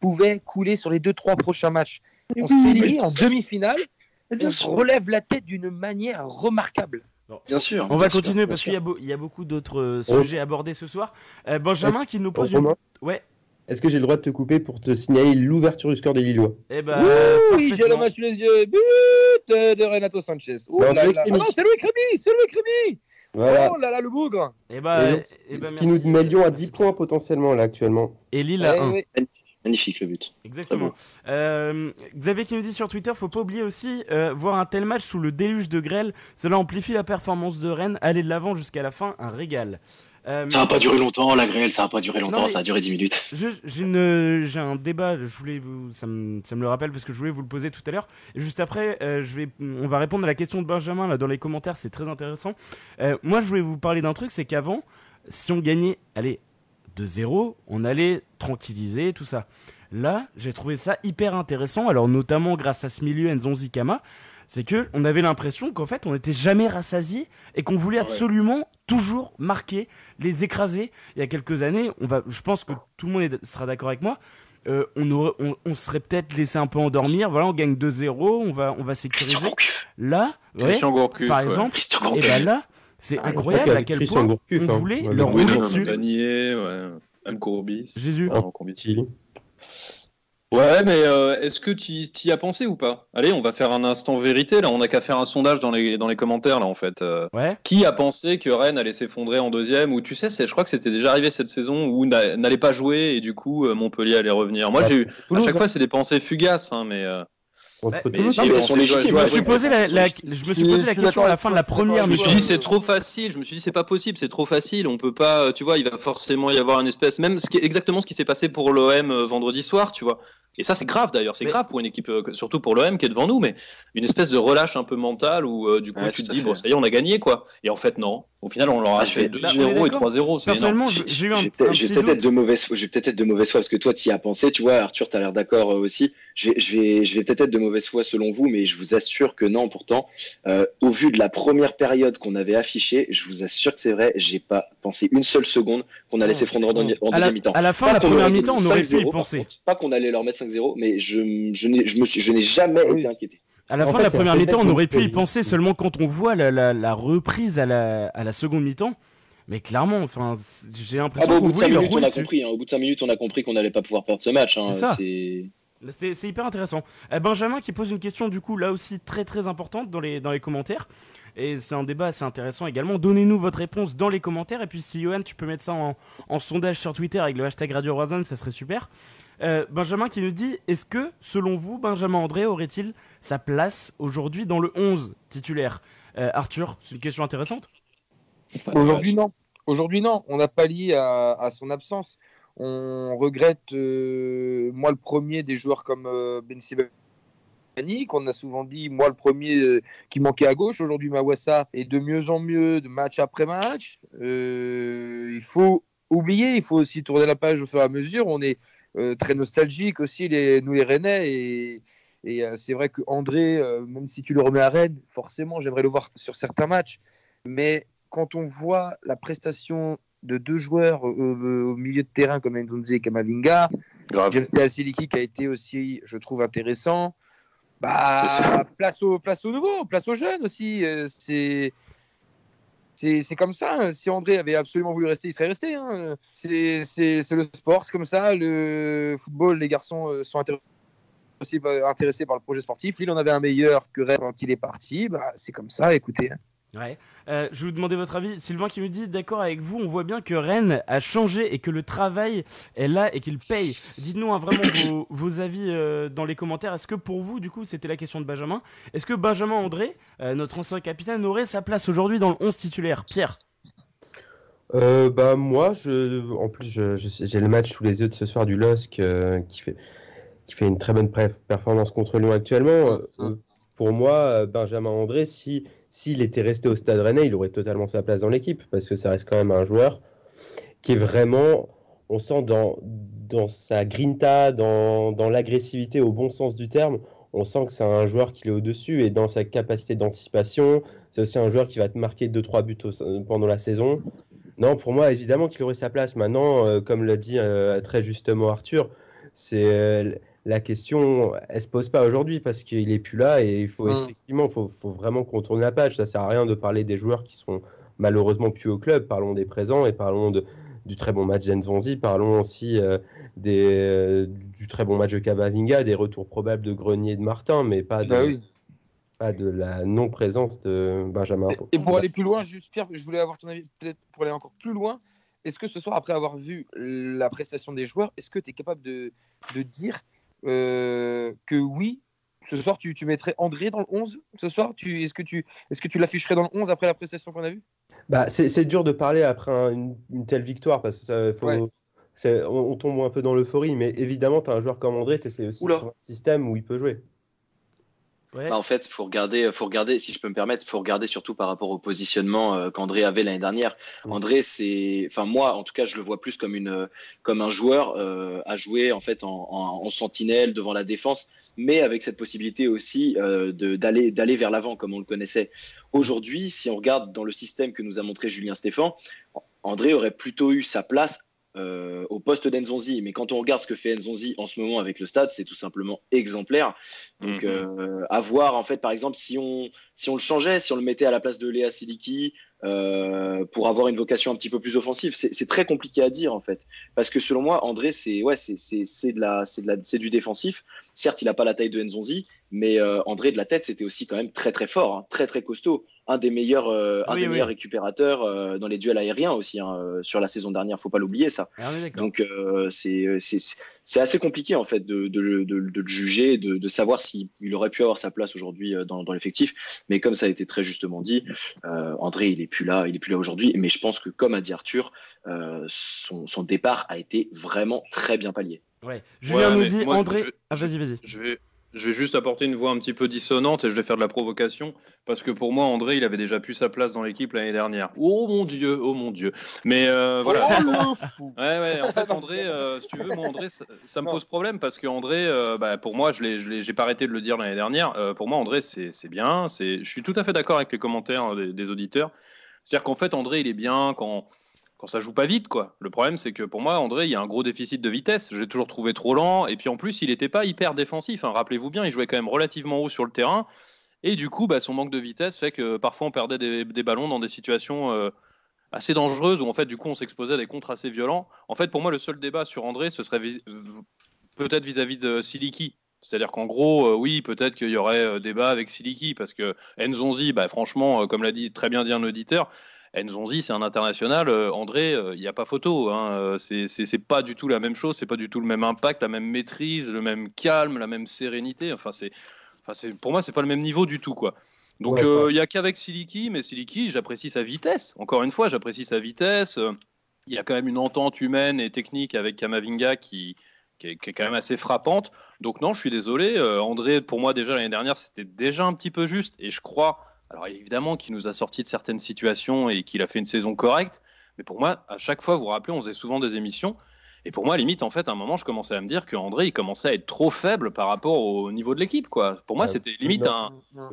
pouvait couler sur les 2-3 prochains matchs. On se fait en demi-finale et Bien on se sûr. relève la tête d'une manière remarquable. Bien sûr. On va sûr, continuer parce qu'il y, a beau- il y a beaucoup d'autres euh, Oh. sujets abordés ce soir. Euh, Benjamin qui nous pose une. Ouais. Est-ce que j'ai le droit de te couper pour te signaler l'ouverture du score des Lillois Eh ben. oui, j'ai le match sous les yeux. But de Renato Sanchez. Oh Non, là c'est là. Ah non, c'est Louis Crémy, c'est Louis Crémy. Voilà. Oh là là, le bougre. Eh ben, Et donc, eh ben, ce qui nous met Lyon à Merci. 10 points potentiellement là actuellement. Et Lille à Eh 1. oui. Magnifique le but. Exactement. Euh, Xavier qui nous dit sur Twitter, faut pas oublier aussi, euh, voir un tel match sous le déluge de grêle, cela amplifie la performance de Rennes, aller de l'avant jusqu'à la fin, un régal. Euh, Ça va pas durer longtemps, la grêle, ça va pas durer longtemps, Non, ça a duré 10 minutes. J'ai un débat, je voulais vous, ça, me, ça me le rappelle parce que je voulais vous le poser tout à l'heure. Juste après, euh, je vais, on va répondre à la question de Benjamin là dans les commentaires, c'est très intéressant. Euh, moi, je voulais vous parler d'un truc, c'est qu'avant, si on gagnait, allez, 2-0, on allait tranquilliser tout ça. Là, j'ai trouvé ça hyper intéressant. Alors notamment grâce à ce milieu Nzonzi Kama, c'est que on avait l'impression qu'en fait on n'était jamais rassasié et qu'on voulait absolument toujours marquer, les écraser. Il y a quelques années, on va, je pense que tout le monde sera d'accord avec moi. euh, on, aurait, on, on serait peut-être laissé un peu endormir. Voilà, on gagne 2-0, on va, on va sécuriser. Là, ouais, Christian Gourcuff, par exemple, Christian et Gourcuff. ben là, c'est Ah, incroyable à quel point Gourcuff, on hein. voulait Ouais, leur rouler dessus. Danier, ouais. Jésus. Ouais, mais euh, est-ce que tu y as pensé ou pas? Allez, on va faire un instant vérité. Là, on n'a qu'à faire un sondage dans les, dans les commentaires, là, en fait. Euh, Ouais. qui a pensé que Rennes allait s'effondrer en deuxième? Ou tu sais, c'est- je crois que c'était déjà arrivé cette saison où n'a- n'allait pas jouer et du coup, euh, Montpellier allait revenir. Moi, j'ai eu. À chaque hein. fois, c'est des pensées fugaces, hein, mais. euh, Mais mais sont je Je me suis posé la, ouais, la- ouais. je me suis Je posé suis la question à la fin de la première. Je me suis dit c'est trop facile. Je me suis dit c'est pas possible, c'est trop facile. On peut pas, tu vois, il va forcément y avoir une espèce, même ce qui est exactement ce qui s'est passé pour l'OM vendredi soir, tu vois. Et ça c'est grave d'ailleurs, c'est Mais- grave pour une équipe, euh, surtout pour l'OM qui est devant nous, mais une espèce de relâche un peu mental où euh, du coup Ouais, tu te dis fait. bon ça y est on a gagné quoi. Et en fait non. Au final on leur a Ah, je fait vais- 2-0 Bah, on est et d'accord. 3-0, c'est énorme. Personnellement, j'ai eu un, Je vais un peut-être- de mauvaise foi, je vais peut-être être de mauvaise foi parce que toi tu y as pensé, tu vois, Arthur, tu as l'air d'accord euh, aussi. Je vais, je vais, je vais peut-être être de mauvaise foi selon vous, mais je vous assure que non. Pourtant, euh, au vu de la première période qu'on avait affichée, je vous assure que c'est vrai. J'ai pas pensé une seule seconde qu'on allait Non, s'effondrer en, en À deuxième mi-temps. à la fin Pas de la qu'on première mi-temps, on aurait pu y 5-0, par penser. contre. Pas qu'on allait leur mettre 5-0, mais je, je n'ai, je me suis, je n'ai jamais Oui. été inquiété. À la En fin fait, de la première mi-temps, on aurait pu y penser seulement quand on voit la, la, la reprise à la, à la seconde mi-temps. Mais clairement, enfin, j'ai Ah l'impression bah, au qu'on bout de 5 voulait leur minutes, on a compris. hein. Au bout de 5 minutes, on a compris qu'on n'allait pas pouvoir perdre ce match. hein. C'est ça. C'est- hyper intéressant. Euh, Benjamin qui pose une question du coup là aussi très très importante dans les, dans les commentaires. Et c'est un débat assez intéressant également. Donnez-nous votre réponse dans les commentaires. Et puis si Johan, tu peux mettre ça en, sondage sur Twitter avec le hashtag Radio Warzone, ça serait super. Euh, Benjamin qui nous dit, est-ce que selon vous, Benjamin André aurait-il sa place aujourd'hui dans le 11 titulaire? Euh, Arthur, c'est une question intéressante. Aujourd'hui, non. Aujourd'hui, non. On n'a pas lié à, à son absence. On regrette, euh, moi le premier, des joueurs comme euh, Ben Sebaini, qu'on a souvent dit, moi le premier euh, qui manquait à gauche. Aujourd'hui, Mawassa est de mieux en mieux, de match après match. Il faut oublier, il faut aussi tourner la page au fur et à mesure. On est très nostalgique aussi, les, nous les Rennais. Et, et c'est vrai que André, même si tu le remets à Rennes, forcément, j'aimerais le voir sur certains matchs. Mais quand on voit la prestation de deux joueurs euh, au milieu de terrain comme Nzonzi et Kamavinga, Grave. James Teasiliki qui a été aussi, je trouve, intéressant. Bah, place au, place au nouveau, place aux jeunes aussi. euh, C'est. Comme ça. Si André avait absolument voulu rester, il serait resté. hein. C'est le sport, c'est comme ça. Le football, les garçons euh, sont intéressés aussi euh, intéressés par le projet sportif. Lille en avait un meilleur que Rennes quand il est parti. Bah, c'est comme ça, écoutez. Ouais. Euh, je vais vous demander votre avis. Sylvain qui me dit d'accord avec vous, on voit bien que Rennes a changé et que le travail est là et qu'il paye. Dites-nous hein, vraiment (coughs) vos, vos avis euh, dans les commentaires. Est-ce que pour vous, du coup, c'était la question de Benjamin, est-ce que Benjamin André, euh, notre ancien capitaine, aurait sa place aujourd'hui dans le 11 titulaire? Pierre? Euh, bah moi, je, en plus, j'ai le match sous les yeux de ce soir du LOSC euh, qui fait qui fait une très bonne performance contre Lyon actuellement. Euh, euh, pour moi, Benjamin André, si s'il était resté au Stade Rennais, il aurait totalement sa place dans l'équipe parce que ça reste quand même un joueur qui est vraiment, on sent dans dans sa grinta, dans dans l'agressivité au bon sens du terme. On sent que c'est un joueur qui est au-dessus et dans sa capacité d'anticipation, c'est aussi un joueur qui va te marquer 2-3 buts pendant la saison. Non, pour moi, évidemment qu'il aurait sa place. Maintenant, euh, comme l'a dit euh, très justement Arthur, c'est euh, la question, elle se pose pas aujourd'hui parce qu'il est plus là et il faut Mm. effectivement, faut, faut vraiment qu'on tourne la page. Ça sert à rien de parler des joueurs qui sont malheureusement plus au club. Parlons des présents et parlons de, du très bon match d'Enzonzi. Parlons aussi euh, des, euh, du, très bon match de Cavavinga, des retours probables de Grenier et de Martin, mais pas de, Bah oui. pas de la non-présence de Benjamin. Et pour aller plus loin, juste Pierre, je voulais avoir ton avis, peut-être pour aller encore plus loin. est-ce que ce soir, après avoir vu la prestation des joueurs, est-ce que tu es capable de, de dire que oui, ce soir, tu, tu, mettrais André dans le 11 ce soir? Est-ce que tu, est que tu l'afficherais dans le 11 après la prestation qu'on a vue? Bah, C'est dur de parler après une, telle victoire parce que ça, faut, on, on, tombe un peu dans l'euphorie, mais évidemment, tu as un joueur comme André, tu essaies aussi de un système où il peut jouer. Bah, en fait, faut regarder, faut regarder, si je peux me permettre, faut regarder surtout par rapport au positionnement euh, qu'André avait l'année dernière. André, c'est, enfin moi, en tout cas, je le vois plus comme une, comme un joueur euh, à jouer en fait en, en, sentinelle devant la défense, mais avec cette possibilité aussi euh, d'aller d'aller vers l'avant comme on le connaissait. Aujourd'hui, si on regarde dans le système que nous a montré Julien Stéphan, André aurait plutôt eu sa place euh, au poste d'Enzonzi. Mais quand on regarde ce que fait Enzonzi en ce moment avec le stade, c'est tout simplement exemplaire. Donc, mhm. euh, à voir, en fait, par exemple, si on, si on le changeait, si on le mettait à la place de Léa Siliki euh, pour avoir une vocation un petit peu plus offensive, c'est très compliqué à dire, en fait. Parce que selon moi, André, c'est ouais, c'est de la, c'est de la, c'est du défensif. Certes, il n'a pas la taille de Nzonzi, mais André de la tête, c'était aussi quand même très très fort, hein, très très costaud un des meilleurs, euh, un des meilleurs récupérateurs euh, dans les duels aériens aussi hein, euh, sur la saison dernière. Faut pas l'oublier ça. Ah Donc c'est c'est assez compliqué en fait de, de, de, de le juger, de, de savoir s'il aurait pu avoir sa place aujourd'hui dans, dans l'effectif. Mais comme ça a été très justement dit, André il est plus là, il est plus là aujourd'hui. Mais je pense que comme a dit Arthur, son, son départ a été vraiment très bien pallié. Ouais. Julien nous dit André. ah vas-y vas-y. Je vais je vais juste apporter une voix un petit peu dissonante et je vais faire de la provocation parce que pour moi, André, il avait déjà plus sa place dans l'équipe l'année dernière. Oh mon Dieu, oh mon Dieu. Mais euh, voilà. Oh, (laughs) ouais, ouais, en fait, André, euh, si tu veux, moi, André, ça, me pose problème parce que André, euh, bah, pour moi, je n'ai pas arrêté de le dire l'année dernière. pour moi, André, c'est bien. Je suis tout à fait d'accord avec les commentaires des, des auditeurs. C'est-à-dire qu'en fait, André, il est bien quand quand ça joue pas vite, quoi. Le problème, c'est que pour moi, André, il y a un gros déficit de vitesse. Je l'ai toujours trouvé trop lent. Et puis en plus, il n'était pas hyper défensif. Hein. Rappelez-vous bien, il jouait quand même relativement haut sur le terrain. Et du coup, bah, son manque de vitesse fait que parfois on perdait des, ballons dans des situations euh, assez dangereuses où en fait, du coup, on s'exposait à des contres assez violents. En fait, pour moi, le seul débat sur André, ce serait peut-être vis-à-vis de Siliki. C'est-à-dire qu'en gros, euh, oui, peut-être qu'il y aurait euh, débat avec Siliki parce que Nzonzi, bah, franchement, comme l'a dit très bien dit un auditeur, Nzonzi, c'est un international. Euh, André, euh, il n'y a pas photo. Hein. Euh, c'est pas du tout la même chose, c'est pas du tout le même impact, la même maîtrise, le même calme, la même sérénité. Enfin, c'est, enfin, pour moi, c'est pas le même niveau du tout, quoi. Donc, il n'y a qu'avec Siliki, mais Siliki, j'apprécie sa vitesse. Encore une fois, j'apprécie sa vitesse. Il y a quand même une entente humaine et technique avec Kamavinga qui, qui est, quand même assez frappante. Donc non, je suis désolé. André, pour moi, déjà l'année dernière, c'était déjà un petit peu juste. Et je crois alors évidemment qu'il nous a sorti de certaines situations et qu'il a fait une saison correcte, mais pour moi, à chaque fois, vous vous rappelez, on faisait souvent des émissions, et pour moi, limite, en fait, à un moment, je commençais à me dire qu'André, il commençait à être trop faible par rapport au niveau de l'équipe, quoi. Pour moi, c'était limite un.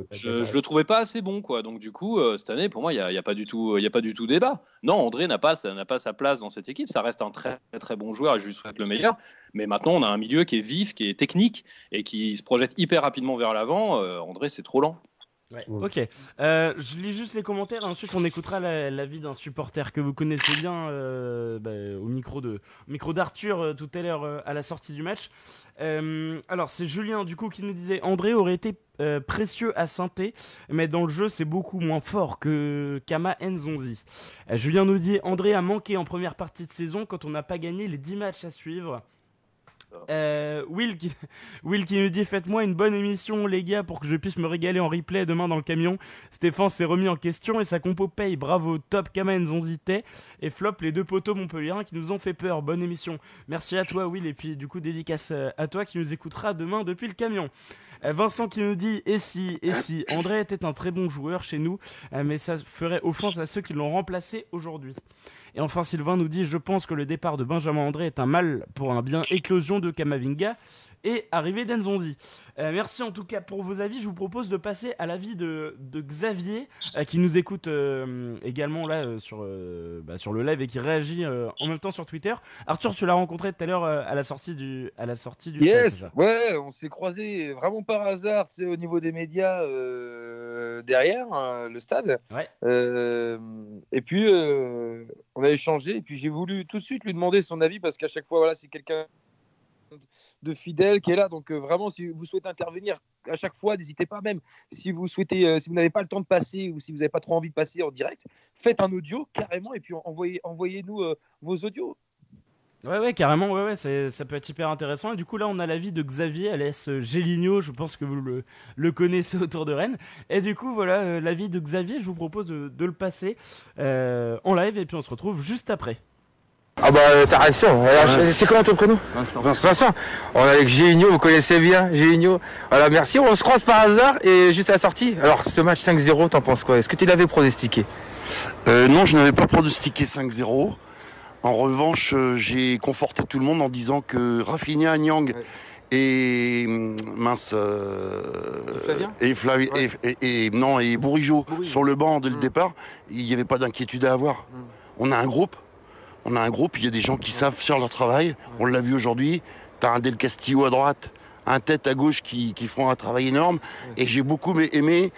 Je, ne le trouvais pas assez bon, quoi. Donc, du coup, euh, cette année, pour moi, il n'y a, y a, pas du tout, il a pas du tout débat. Non, André n'a pas, n'a pas sa place dans cette équipe. Ça reste un très, très bon joueur et je lui souhaite le meilleur. Mais maintenant, on a un milieu qui est vif, qui est technique et qui se projette hyper rapidement vers l'avant. Euh, André, c'est trop lent. Ouais. Ok. Euh, je lis juste les commentaires. Ensuite, on écoutera l'avis d'un supporter que vous connaissez bien euh, bah, au micro de micro d'Arthur euh, tout à l'heure euh, à la sortie du match. Euh, alors, c'est Julien du coup qui nous disait André aurait été précieux à Sainté, mais dans le jeu c'est beaucoup moins fort que Kama Nzonzi. Julien nous dit André a manqué en première partie de saison quand on n'a pas gagné les 10 matchs à suivre. Euh, (laughs) Will, qui, nous dit Faites-moi une bonne émission, les gars, pour que je puisse me régaler en replay demain dans le camion. Stéphane s'est remis en question et sa compo paye. Bravo, top Kamen et Flop, les deux poteaux montpelliérains qui nous ont fait peur. Bonne émission. Merci à toi, Will, et puis du coup, dédicace euh, à toi qui nous écoutera demain depuis le camion. Euh, Vincent qui nous dit Et si, et si, André était un très bon joueur chez nous, mais ça ferait offense à ceux qui l'ont remplacé aujourd'hui. Et enfin, Sylvain nous dit Je pense que le départ de Benjamin André est un mal pour un bien. Éclosion de Kamavinga et arrivée d'Enzonzi. Euh, merci en tout cas pour vos avis. Je vous propose de passer à l'avis de, de Xavier euh, qui nous écoute euh, également là sur, bah, sur le live et qui réagit en même temps sur Twitter. Arthur, tu l'as rencontré tout à l'heure à la sortie du à la sortie du yes, ouais, on s'est croisé vraiment par hasard, tu sais, au niveau des médias derrière le stade. Ouais. et puis on a échangé et puis j'ai voulu tout de suite lui demander son avis parce qu'à chaque fois voilà, c'est quelqu'un de fidèles qui est là. Donc euh, vraiment, si vous souhaitez intervenir à chaque fois, n'hésitez pas. Même si vous souhaitez, euh, si vous n'avez pas le temps de passer ou si vous n'avez pas trop envie de passer en direct, faites un audio carrément et puis envoyez, envoyez-nous euh, vos audios. Ouais, ouais, carrément, ouais, ouais, ça peut être hyper intéressant. Et du coup, là, on a l'avis de Xavier, alias Géligno, je pense que vous le, connaissez (laughs) autour de Rennes. Et du coup, voilà, l'avis de Xavier, je vous propose de, le passer en live et puis on se retrouve juste après. Ah bah euh, ta réaction, c'est comment ton prénom Vincent. Vincent. On est avec Géligno, vous connaissez bien Géligno. Voilà, merci. On se croise par hasard et juste à la sortie. Alors, ce match 5-0, t'en penses quoi? Est-ce que tu l'avais pronostiqué? Euh, non, je n'avais pas pronostiqué 5-0. En revanche, euh, j'ai conforté tout le monde en disant que Rafinha, Nyang Ouais. et hum, mince euh, Et Flavien et, Flavi- Ouais. et, et- et- non et Bourigeau Bourigeau. sur le banc dès le Mm. départ, il n'y avait pas d'inquiétude à avoir. Mm. On a un groupe, on a un groupe, il y a des gens qui savent faire leur travail. On l'a vu aujourd'hui. T'as un Del Castillo à droite, un tête à gauche qui, qui font un travail énorme. Et j'ai beaucoup aimé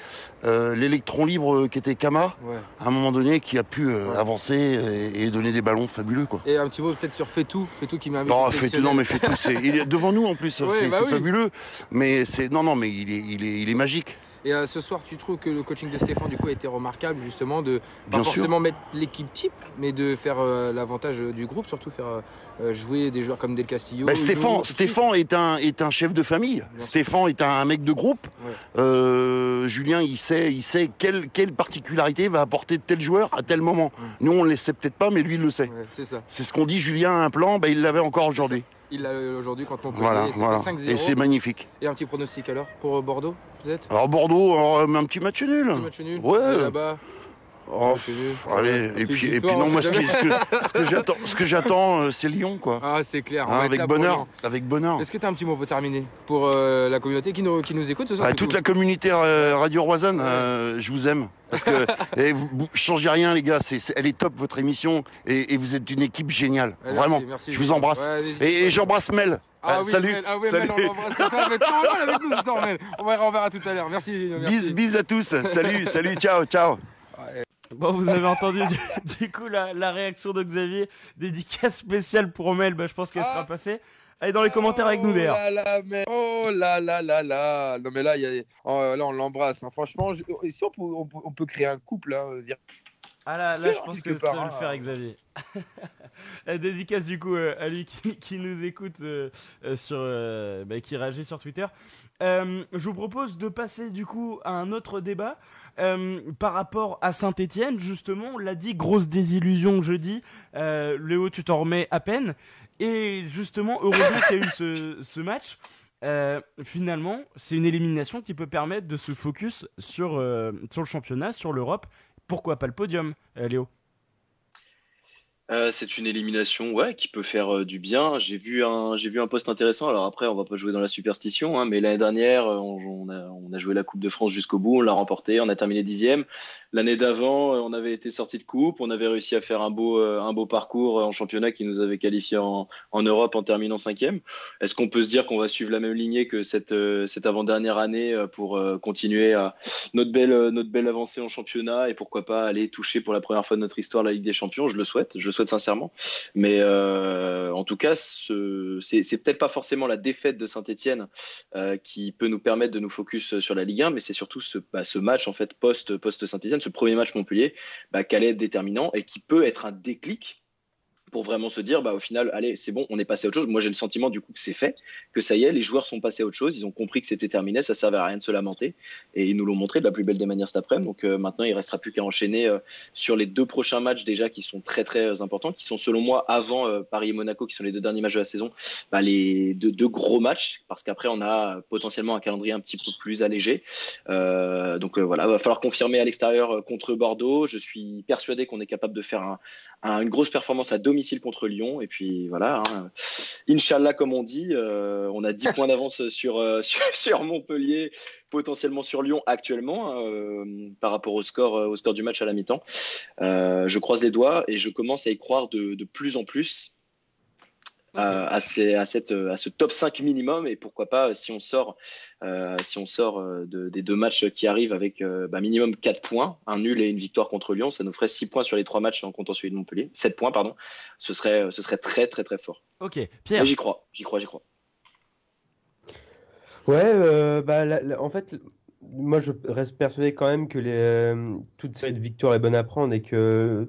euh, l'électron libre qui était Kama Ouais. à un moment donné qui a pu euh, Ouais. avancer et, et donner des ballons fabuleux quoi. Et un petit mot peut-être sur Fetou, Fetou qui m'a Non, fait tout, non mais fait tout, c'est il est devant nous en plus, (laughs) Ouais, c'est bah oui. fabuleux. Mais c'est non non mais il est il est il est magique. Et euh, ce soir, tu trouves que le coaching de Stéphane du coup a été remarquable justement de pas Bien sûr. forcément mettre l'équipe type, mais de faire euh, l'avantage euh, du groupe, surtout faire euh, jouer des joueurs comme Del Castillo. Bah, Stéphane, est un est un chef de famille. Bien Stéphane est un, mec de groupe. Ouais. Julien, il sait il sait quelle quelle particularité va apporter tel joueur à tel moment. Ouais. Nous on le sait peut-être pas, mais lui il le sait. Ouais, c'est ça. C'est ce qu'on dit. Julien a un plan, bah, il l'avait encore aujourd'hui. Il l'a aujourd'hui quand on Voilà, et voilà. fait 5-0. Et c'est magnifique. Et un petit pronostic alors pour euh, Bordeaux, peut-être? Alors Bordeaux, alors, euh, un petit match nul. Petit match nul. Ouais. Là-bas. Oh. Allez, et puis, et puis non, on moi, ce ce que- j'attends, euh, c'est Lyon, quoi. Ah, c'est clair. on Hein, va avec bonheur, avec bonheur. Est-ce que tu as un petit mot pour terminer Pour euh, la communauté qui nous, qui nous écoute ce soir Ah, toute la communauté euh, Radio Roisanne, euh, je vous aime. Parce que (laughs) et vous, vous changez rien, les gars. Elle est top, votre émission. Et, et vous êtes une équipe géniale. Vraiment. merci, merci, je vous embrasse. Ouais, Et, j'embrasse Mel. Ah oui, salut. Mel, ah oui, salut. Mel, on l'embrasse avec nous Mel. On verra, on verra tout à l'heure. Merci. merci. Bis, bis à tous. Salut, salut, ciao, ciao. Bon, vous avez entendu du, (laughs) du coup la, la réaction de Xavier, dédicace spéciale pour Mel, bah, je pense qu'elle Ah. sera passée. Allez dans les commentaires avec nous d'ailleurs. Oh là là, mais oh là là là là. Non mais là, y a... oh, là on l'embrasse. hein. Franchement, je- ici on peut, on, peut, on peut créer un couple. Hein, vir- Ah là, là je pense que ça va le faire hein. Xavier. La (laughs) dédicace du coup euh, à lui qui, qui nous écoute euh, euh, sur, euh, bah, qui réagit sur Twitter. Euh, je vous propose de passer du coup à un autre débat euh, par rapport à Saint-Etienne. Justement, on l'a dit, grosse désillusion jeudi. Euh, Léo, tu t'en remets à peine. Et justement, heureusement qu'il y a eu ce, match. Euh, finalement, c'est une élimination qui peut permettre de se focus sur, sur le championnat, sur l'Europe. Pourquoi pas le podium, Léo? Euh, c'est une élimination ouais, qui peut faire euh, du bien. J'ai vu, un, vu un post intéressant. Alors après, on va pas jouer dans la superstition, hein, mais l'année dernière, euh, on, a, on a joué la Coupe de France jusqu'au bout, on l'a remporté, on a terminé dixième. L'année d'avant, on avait été sorti de coupe, on avait réussi à faire un beau, un beau parcours en championnat qui nous avait qualifié en, en Europe en terminant cinquième. Est-ce qu'on peut se dire qu'on va suivre la même lignée que cette, cette avant-dernière année pour continuer à notre belle, notre belle avancée en championnat et pourquoi pas aller toucher pour la première fois de notre histoire la Ligue des Champions? Je le souhaite, je le souhaite sincèrement. Mais euh, en tout cas, ce, c'est, peut-être pas forcément la défaite de Saint-Etienne euh, qui peut nous permettre de nous focus sur la Ligue 1, mais c'est surtout ce, bah, ce match en fait post, post Saint-Etienne, ce premier match Montpellier, bah, qui allait être déterminant et qui peut être un déclic pour vraiment se dire, bah, au final, allez, c'est bon, on est passé à autre chose. Moi, j'ai le sentiment du coup que c'est fait, que ça y est, les joueurs sont passés à autre chose, ils ont compris que c'était terminé, ça servait à rien de se lamenter, et ils nous l'ont montré de la plus belle des manières cet après-midi. Donc euh, maintenant, il restera plus qu'à enchaîner euh, sur les deux prochains matchs déjà qui sont très très euh, importants, qui sont selon moi avant Paris et Monaco, qui sont les deux derniers matchs de la saison, bah, les deux, gros matchs, parce qu'après on a potentiellement un calendrier un petit peu plus allégé. Donc voilà, va falloir confirmer à l'extérieur contre Bordeaux. Je suis persuadé qu'on est capable de faire un, un- une grosse performance à domicile contre Lyon, et puis voilà. Hein. Inch'Allah, comme on dit, euh, on a 10 (laughs) points d'avance sur, euh, (laughs) sur, sur Montpellier, potentiellement sur Lyon actuellement, hein, euh, par rapport au score, au score du match à la mi-temps. Je croise les doigts et je commence à y croire de, de plus en plus. Euh, à, ces- à, cette, à ce top 5 minimum et pourquoi pas si on sort, euh, si on sort euh, de- des deux matchs qui arrivent avec euh, bah, minimum 4 points, un nul et une victoire contre Lyon, ça nous ferait 6 points sur les trois matchs en comptant celui de Montpellier, 7 points pardon, ce serait, ce serait très très très fort. Ok, Pierre. J'y crois, j'y crois, j'y crois. Ouais, euh, bah, la- la- en fait, moi je reste persuadé quand même que les, euh, toute série de victoires est bonne à prendre et que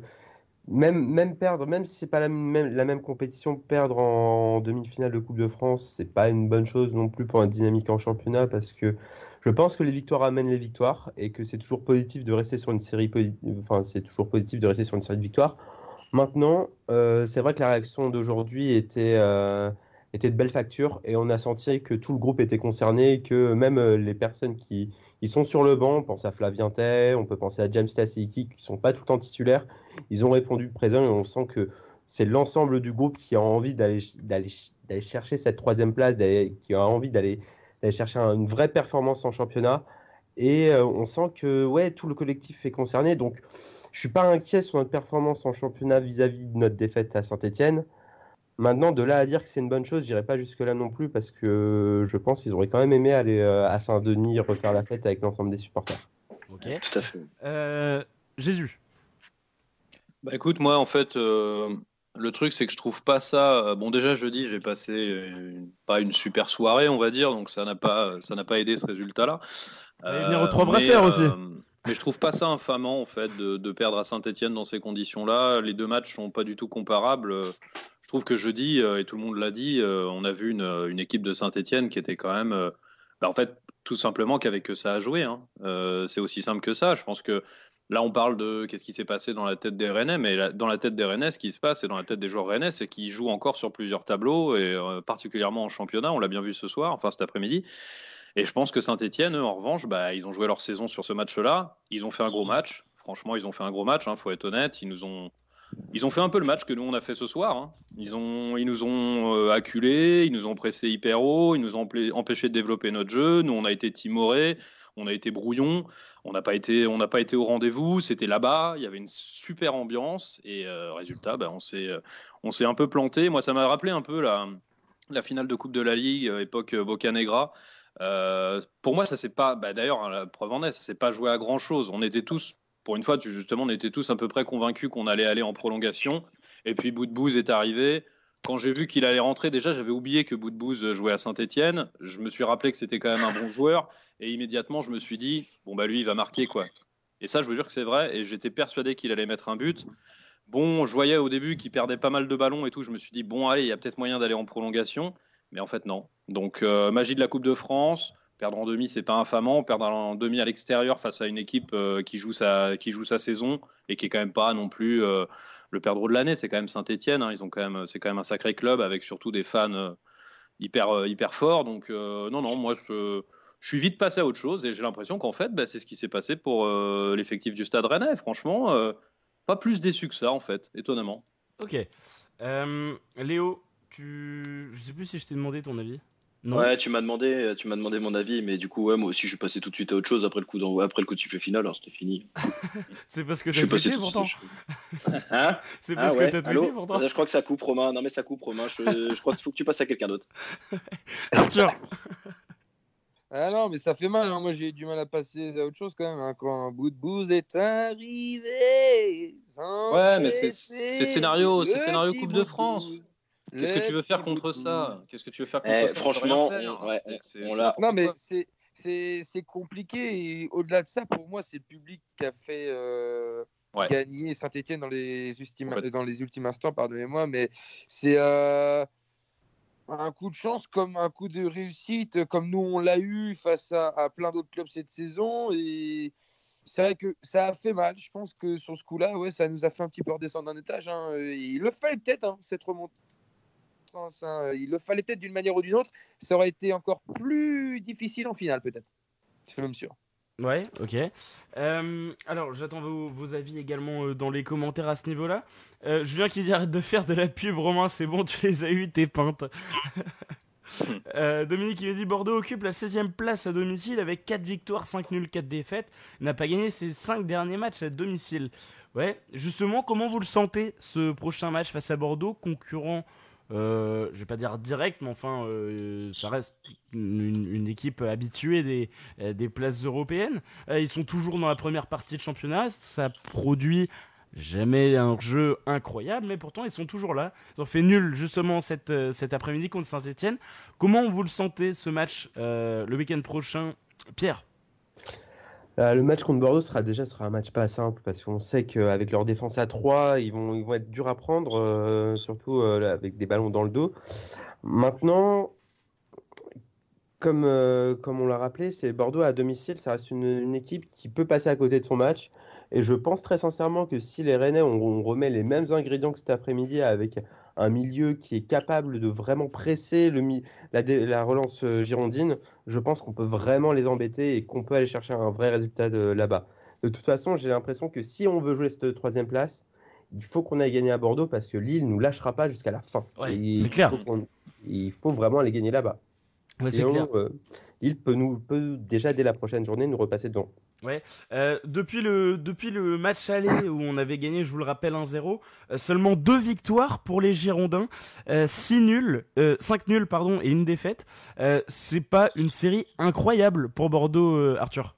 même, même perdre, même si c'est pas la même, la même compétition, perdre en, demi-finale de Coupe de France, c'est pas une bonne chose non plus pour la dynamique en championnat parce que je pense que les victoires amènent les victoires et que c'est toujours positif de rester sur une série, enfin c'est toujours positif de rester sur une série de victoires. Maintenant, euh, c'est vrai que la réaction d'aujourd'hui était, euh, était de belle facture et on a senti que tout le groupe était concerné, et que même euh, les personnes qui ils sont sur le banc, on pense à Flavien Tay, on peut penser à James Tasseiki, qui sont pas tout le temps titulaires, ils ont répondu présent et on sent que c'est l'ensemble du groupe qui a envie d'aller chercher cette troisième place, qui a envie d'aller chercher un- une vraie performance en championnat. Et euh, on sent que ouais, tout le collectif est concerné. Donc, je suis pas inquiet sur notre performance en championnat vis-à-vis de notre défaite à Saint-Etienne. Maintenant, de là à dire que c'est une bonne chose, j'irai pas jusque-là non plus parce que je pense qu'ils auraient quand même aimé aller euh, à Saint-Denis refaire la fête avec l'ensemble des supporters. Ok. Tout à fait. Euh, Jésus. Bah écoute, moi en fait, euh, le truc c'est que je trouve pas ça. euh, Bon, déjà jeudi, j'ai passé euh, une- pas une super soirée, on va dire, donc ça n'a pas, ça n'a pas aidé ce résultat-là. allez venir aux Trois Brasseurs aussi. Mais je trouve pas ça infamant en fait de, de perdre à Saint-Etienne dans ces conditions-là. Les deux matchs sont pas du tout comparables. Je trouve que jeudi, euh, et tout le monde l'a dit, euh, on a vu une, une équipe de Saint-Etienne qui était quand même, euh, bah, en fait, tout simplement qu'avec que ça à jouer. hein. Euh, c'est aussi simple que ça. Je pense que Là, on parle de qu'est-ce qui s'est passé dans la tête des Rennais, mais la- dans la tête des Rennais, ce qui se passe, et dans la tête des joueurs Rennais, c'est qu'ils jouent encore sur plusieurs tableaux, et euh, particulièrement en championnat. On l'a bien vu ce soir, enfin cet après-midi. Et je pense que Saint-Etienne, en revanche, bah, ils ont joué leur saison sur ce match-là. Ils ont fait un gros match. Franchement, ils ont fait un gros match, il faut être honnête. Ils nous ont. Ils ont fait un peu le match que nous on a fait ce soir. hein. Ils, ont, ils nous ont euh, acculés, ils nous ont pressé hyper haut, ils nous ont empêché de développer notre jeu. Nous on a été timorés, on a été brouillons, on n'a pas été, on n'a pas été au rendez-vous. C'était là-bas, il y avait une super ambiance et euh, résultat, bah, on s'est, euh, on s'est un peu planté. Moi ça m'a rappelé un peu la, finale de Coupe de la Ligue époque Bocanegra. Pour moi, ça c'est pas. Bah, D'ailleurs, hein, la preuve en est, ça s'est pas joué à grand chose. On était tous, pour une fois, tu- justement, on était tous à peu près convaincus qu'on allait aller en prolongation. Et puis Boudbouz est arrivé. Quand j'ai vu qu'il allait rentrer, déjà, j'avais oublié que Boudbouz jouait à Saint-Etienne. Je me suis rappelé que c'était quand même un bon joueur. Et immédiatement, je me suis dit, bon, bah lui, il va marquer, quoi. Et ça, je vous jure que c'est vrai. Et j'étais persuadé qu'il allait mettre un but. Bon, je voyais au début qu'il perdait pas mal de ballons et tout. Je me suis dit, bon, allez, il y a peut-être moyen d'aller en prolongation. Mais en fait, non. Donc, euh, magie de la Coupe de France. Perdre en demi, c'est pas infamant. Perdre en demi à l'extérieur face à une équipe euh, qui, joue sa, qui joue sa saison et qui est quand même pas non plus euh, le perdreau de l'année. C'est quand même Saint-Etienne. Même, c'est quand même un sacré club avec surtout des fans euh, hyper, hyper forts. Donc, non, non, moi, je, suis vite passé à autre chose et j'ai l'impression qu'en fait, bah, c'est ce qui s'est passé pour l'effectif du Stade Rennais. Franchement, pas plus déçu que ça, en fait, étonnamment. Ok. Léo, tu... je sais plus si je t'ai demandé ton avis. Non. Ouais, tu m'as demandé, tu m'as demandé mon avis, mais du coup, ouais, moi aussi, je suis passé tout de suite à autre chose après le coup d'envoi, après le coup de sifflet final, alors c'était fini. (laughs) C'est parce que Je t'as suis passé tweeté tout de pourtant. suite. (laughs) Hein? C'est Ah parce ouais, que t'as tweeté pourtant. Je crois que ça coupe, Romain. Non, mais ça coupe, Romain. Je, je crois qu'il faut que tu passes à quelqu'un d'autre. (laughs) Arthur. Ah non, mais ça fait mal. hein. Moi, j'ai eu du mal à passer à autre chose quand même. hein. Quand un bout de bouse est arrivé. sans Ouais, mais c'est scénario, c'est scénario Coupe de France. bouse, Qu'est-ce que tu veux faire bout contre ça. Qu'est-ce que tu veux faire contre Eh, ça franchement, On ouais, on l'a- Non, mais c'est c'est c'est compliqué. Et au-delà de ça, pour moi, c'est le public qui a fait euh, Ouais. gagner Saint-Etienne dans les ultimes dans les ultimes instants. Pardonnez-moi, mais c'est euh, un coup de chance comme un coup de réussite, comme nous on l'a eu face à, à plein d'autres clubs cette saison. Et c'est vrai que ça a fait mal. Je pense que sur ce coup-là, ouais, ça nous a fait un petit peu redescendre d'un étage. hein. Il le fallait peut-être hein, cette remontée. Hein. Il le fallait peut-être d'une manière ou d'une autre. Ça aurait été encore plus difficile en finale, peut-être. Je suis même sûr. Ouais, ok. Euh, alors, j'attends vos, vos avis également euh, dans les commentaires à ce niveau-là. Euh, Julien qui dit arrête de faire de la pub, Romain, c'est bon, tu les as eu, tes peintes. (laughs) Euh, Dominique qui me dit Bordeaux occupe la 16 e place à domicile avec 4 victoires, 5 nuls, 4 défaites. N'a pas gagné ses 5 derniers matchs à domicile. Ouais, justement, comment vous le sentez ce prochain match face à Bordeaux, concurrent euh, je vais pas dire direct, mais enfin, euh, ça reste une, équipe habituée des, euh, places européennes. Euh, ils sont toujours dans la première partie de championnat. Ça produit jamais un jeu incroyable, mais pourtant ils sont toujours là. Ils ont fait nul justement cet, après-midi contre Saint-Etienne. Comment vous le sentez ce match le week-end prochain Pierre? Euh, le match contre Bordeaux sera déjà sera un match pas simple parce qu'on sait qu'avec leur défense à 3, ils vont, ils vont être durs à prendre, euh, surtout euh, avec des ballons dans le dos. Maintenant, comme, comme on l'a rappelé, c'est Bordeaux à domicile, ça reste une, équipe qui peut passer à côté de son match. Et je pense très sincèrement que si les Rennais, on remet les mêmes ingrédients que cet après-midi avec un milieu qui est capable de vraiment presser le, la, relance euh, girondine, je pense qu'on peut vraiment les embêter et qu'on peut aller chercher un vrai résultat là-bas. De toute façon, j'ai l'impression que si on veut jouer cette troisième place, il faut qu'on aille gagner à Bordeaux parce que Lille nous lâchera pas jusqu'à la fin. Ouais, c'est clair. faut il faut vraiment aller gagner là-bas. Ouais, Sinon, clair. euh, Lille peut, nous, peut déjà dès la prochaine journée nous repasser devant. Euh, depuis, le, depuis le match aller où on avait gagné, je vous le rappelle, 1-0, euh, seulement deux victoires pour les Girondins, 6 nuls, 5 nuls pardon, et une défaite. Euh, c'est pas une série incroyable pour Bordeaux, euh, Arthur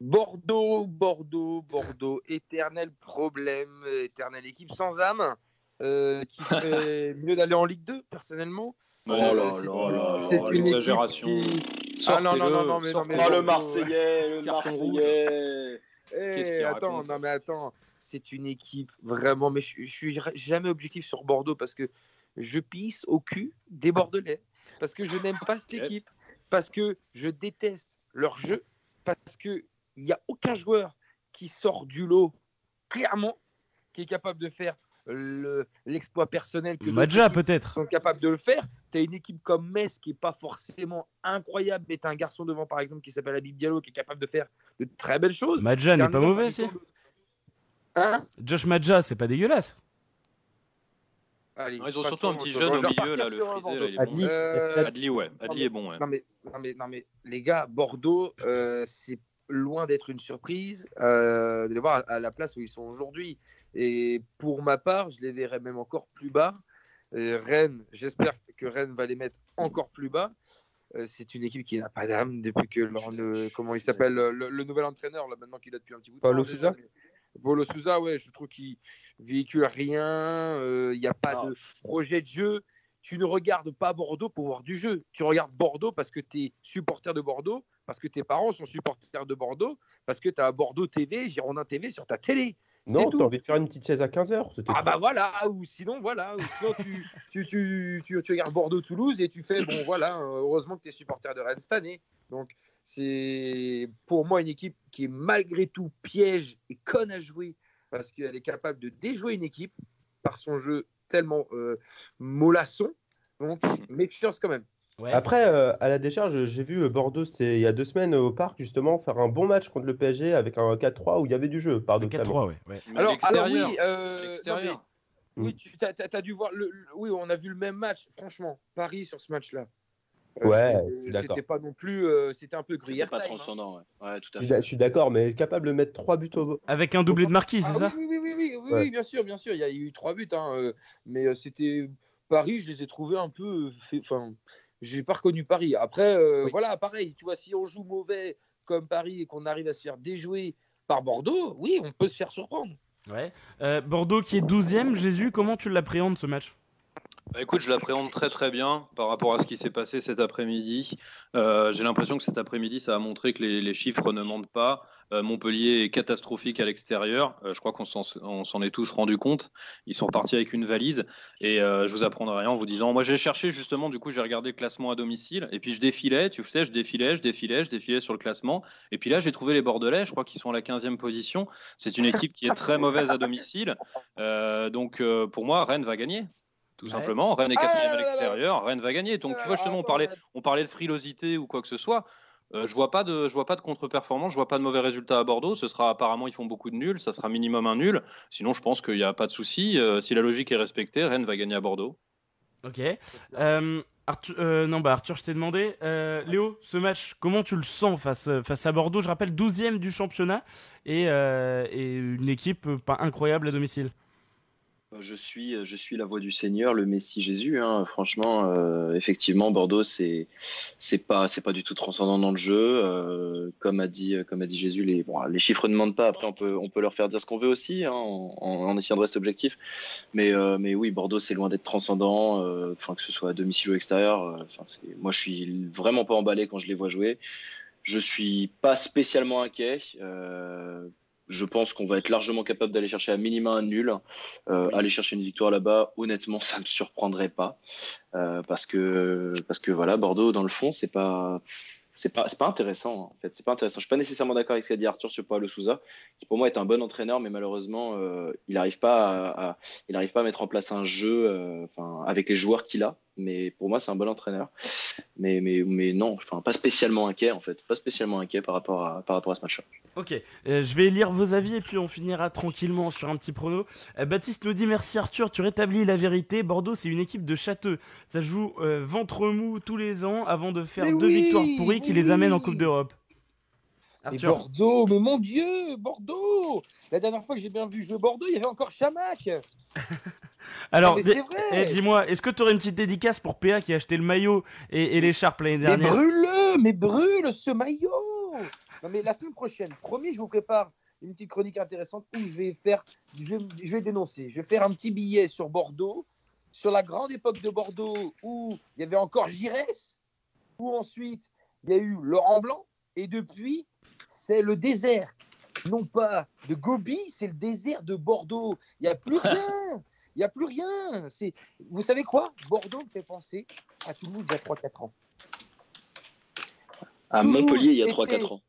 Bordeaux, Bordeaux, Bordeaux, éternel problème, éternelle équipe sans âme, euh, qui (laughs) ferait mieux d'aller en Ligue 2, personnellement. Oh là c'est- là c'est une qui- Ah non, non, non, non, mais non, mais Oh, le Bordeaux, Marseillais, le. Marseillais. Eh, Qu'est-ce qu'il attends, non mais attends, c'est une équipe vraiment, mais je, je suis jamais objectif sur Bordeaux parce que je pisse au cul des Bordelais, parce que je n'aime pas cette équipe, parce que je déteste leur jeu, parce que il n'y a aucun joueur qui sort du lot clairement, qui est capable de faire le- l'exploit personnel que Madja peut-être sont capables de le faire. Tu as une équipe comme Metz qui est pas forcément incroyable, mais tu as un garçon devant par exemple qui s'appelle Habib Diallo qui est capable de faire de très belles choses. Madja C'est n'est pas mauvais, d'autres. Hein? Josh Madja, c'est pas dégueulasse. Allez, Ouais, ils ont surtout un petit je- jeune je au milieu, là, le euh, frisé, là, Bordeaux. il est Adli, bon. Euh, Adli, ouais. Adli est bon, ouais. Non mais, non, mais, non, mais les gars, Bordeaux, euh, c'est loin d'être une surprise euh, de les voir à, à la place où ils sont aujourd'hui. Et pour ma part, je les verrais même encore plus bas. Euh, Rennes, j'espère que Rennes va les mettre encore plus bas. Euh, c'est une équipe qui n'a pas d'âme depuis que leur- le, comment il s'appelle le, le nouvel entraîneur là maintenant qu'il a depuis un petit bout de Paulo temps. mais- Paulo Sousa, ouais, je trouve qu'il véhicule rien. euh, Il n'y a pas Non. de projet de jeu. Tu ne regardes pas Bordeaux pour voir du jeu. Tu regardes Bordeaux parce que tu es supporter de Bordeaux, parce que tes parents sont supporters de Bordeaux, parce que tu as Bordeaux TV, Girondin TV sur ta télé. Non, t'as envie de faire une petite chaise à 15h. Ah bah voilà, ou sinon voilà, ou sinon tu, tu, tu, tu, tu regardes Bordeaux-Toulouse et tu fais, bon voilà, euh, heureusement que tu es supporter de Rennes cette année. Donc c'est pour moi une équipe qui est malgré tout piège et conne à jouer parce qu'elle est capable de déjouer une équipe par son jeu tellement euh, mollasson. Donc méfiance quand même. Ouais. Après, euh, à la décharge, j'ai vu euh, Bordeaux, c'était il y a deux semaines au parc, justement, faire un bon match contre le PSG avec un 4-3 où il y avait du jeu, Un paradoxalement. 4-3, ouais. ouais. Mais à Alors, alors oui, à euh, non, l'extérieur. mais- oui, tu as, dû voir. Le, le- oui, on a vu le même match. Franchement, Paris sur ce match-là. Ouais, Euh, je suis d'accord. C'était pas non plus. euh, c'était un peu C'était grillère pas hein. transcendant, ouais. Ouais, tout Je à suis fait. je suis d'accord, mais capable de mettre 3 buts au. Avec un doublé de marquis, c'est Ah ça? oui, oui, oui, oui, oui, oui, Ouais. oui, bien sûr, bien sûr. Il y a eu trois buts, hein, euh, mais c'était Paris. Je les ai trouvés un peu. euh, Enfin, j'ai pas reconnu Paris. Après, euh, Oui. voilà, pareil. Tu vois, si on joue mauvais comme Paris et qu'on arrive à se faire déjouer par Bordeaux, oui, on peut se faire surprendre. Ouais. Euh, Bordeaux qui est 12ème, Jésus, comment tu l'appréhendes ce match? Bah, écoute, je l'appréhende très très bien par rapport à ce qui s'est passé cet après-midi. Euh, J'ai l'impression que cet après-midi, ça a montré que les, chiffres ne mentent pas. Euh, Montpellier est catastrophique à l'extérieur. Euh, je crois qu'on s'en est tous rendu compte. Ils sont repartis avec une valise. Et je vous apprendrai rien en vous disant. Moi, j'ai cherché justement, du coup, j'ai regardé le classement à domicile. Et puis je défilais, tu sais, je défilais, je défilais, je défilais sur le classement. Et puis là, j'ai trouvé les Bordelais. Je crois qu'ils sont à la 15e position. C'est une équipe qui est très mauvaise à domicile. Donc, pour moi, Rennes va gagner. Tout Ouais. simplement, Rennes est Ah quatrième à l'extérieur, Rennes va gagner. Donc tu vois justement, on parlait, on parlait de frilosité ou quoi que ce soit. Euh, je vois pas de, je vois pas de contre-performance, je vois pas de mauvais résultats à Bordeaux. Ce sera apparemment ils font beaucoup de nuls, ça sera minimum un nul. Sinon, je pense qu'il n'y a pas de souci. Euh, si la logique est respectée, Rennes va gagner à Bordeaux. Ok. Euh, Arthur, euh, non, bah Arthur, je t'ai demandé. Euh, Léo, ce match, comment tu le sens face, face à Bordeaux? Je rappelle, 12ème du championnat et, euh, et une équipe pas incroyable à domicile. Je suis, je suis la voix du Seigneur, le Messie Jésus. hein. Franchement, euh, effectivement, Bordeaux, c'est, c'est pas, c'est pas du tout transcendant dans le jeu. Euh, comme a dit, comme a dit Jésus, les, bon, les chiffres ne mentent pas. Après, on peut, on peut leur faire dire ce qu'on veut aussi, hein, en, en- essayant de rester objectif. Mais, euh, mais oui, Bordeaux, c'est loin d'être transcendant. euh, Enfin, que ce soit à domicile ou extérieur. euh, Enfin, moi, je suis vraiment pas emballé quand je les vois jouer. Je suis pas spécialement inquiet. Je pense qu'on va être largement capable d'aller chercher à minima un nul. Euh, Aller chercher une victoire là-bas, honnêtement, (laughs) ça me surprendrait pas. Euh, parce, que, parce que voilà, Bordeaux, dans le fond, c'est pas. C'est pas, intéressant en fait. C'est pas intéressant. Je suis pas nécessairement d'accord avec ce qu'a dit Arthur sur Paulo Souza, qui pour moi est un bon entraîneur, mais malheureusement euh, il n'arrive pas à, à- il arrive pas à mettre en place un jeu, enfin avec les joueurs qu'il a. Mais pour moi c'est un bon entraîneur. Mais mais mais non, enfin pas spécialement inquiet en fait, pas spécialement inquiet par rapport à par rapport à ce match. Ok, euh, je vais lire vos avis et puis on finira tranquillement sur un petit prono. Euh, Baptiste nous dit merci Arthur, tu rétablis la vérité. Bordeaux c'est une équipe de châteux. Ça joue euh, ventre mou tous les ans avant de faire Mais deux oui, victoires pourries qui les amènent en Coupe d'Europe. Et Arthur, Bordeaux, mais mon Dieu, Bordeaux La dernière fois que j'ai bien vu jouer Bordeaux, il y avait encore Chamac (laughs) alors mais c'est vrai. eh, dis-moi, est-ce que tu aurais une petite dédicace pour PA qui a acheté le maillot et, et l'écharpe l'année Mais dernière brûle-le, mais brûle ce maillot Non mais la semaine prochaine, promis, je vous prépare une petite chronique intéressante où je vais faire, je vais, je vais dénoncer, je vais faire un petit billet sur Bordeaux, sur la grande époque de Bordeaux où il y avait encore Giresse, où ensuite il y a eu Laurent Blanc, et depuis c'est le désert. Non pas de Gobi, c'est le désert de Bordeaux. Il n'y a plus (laughs) rien. Il n'y a plus rien. C'est, vous savez quoi? Bordeaux me fait penser à Toulouse il y a 3-4 ans. À Toulouse Montpellier il y a était- 3-4 ans.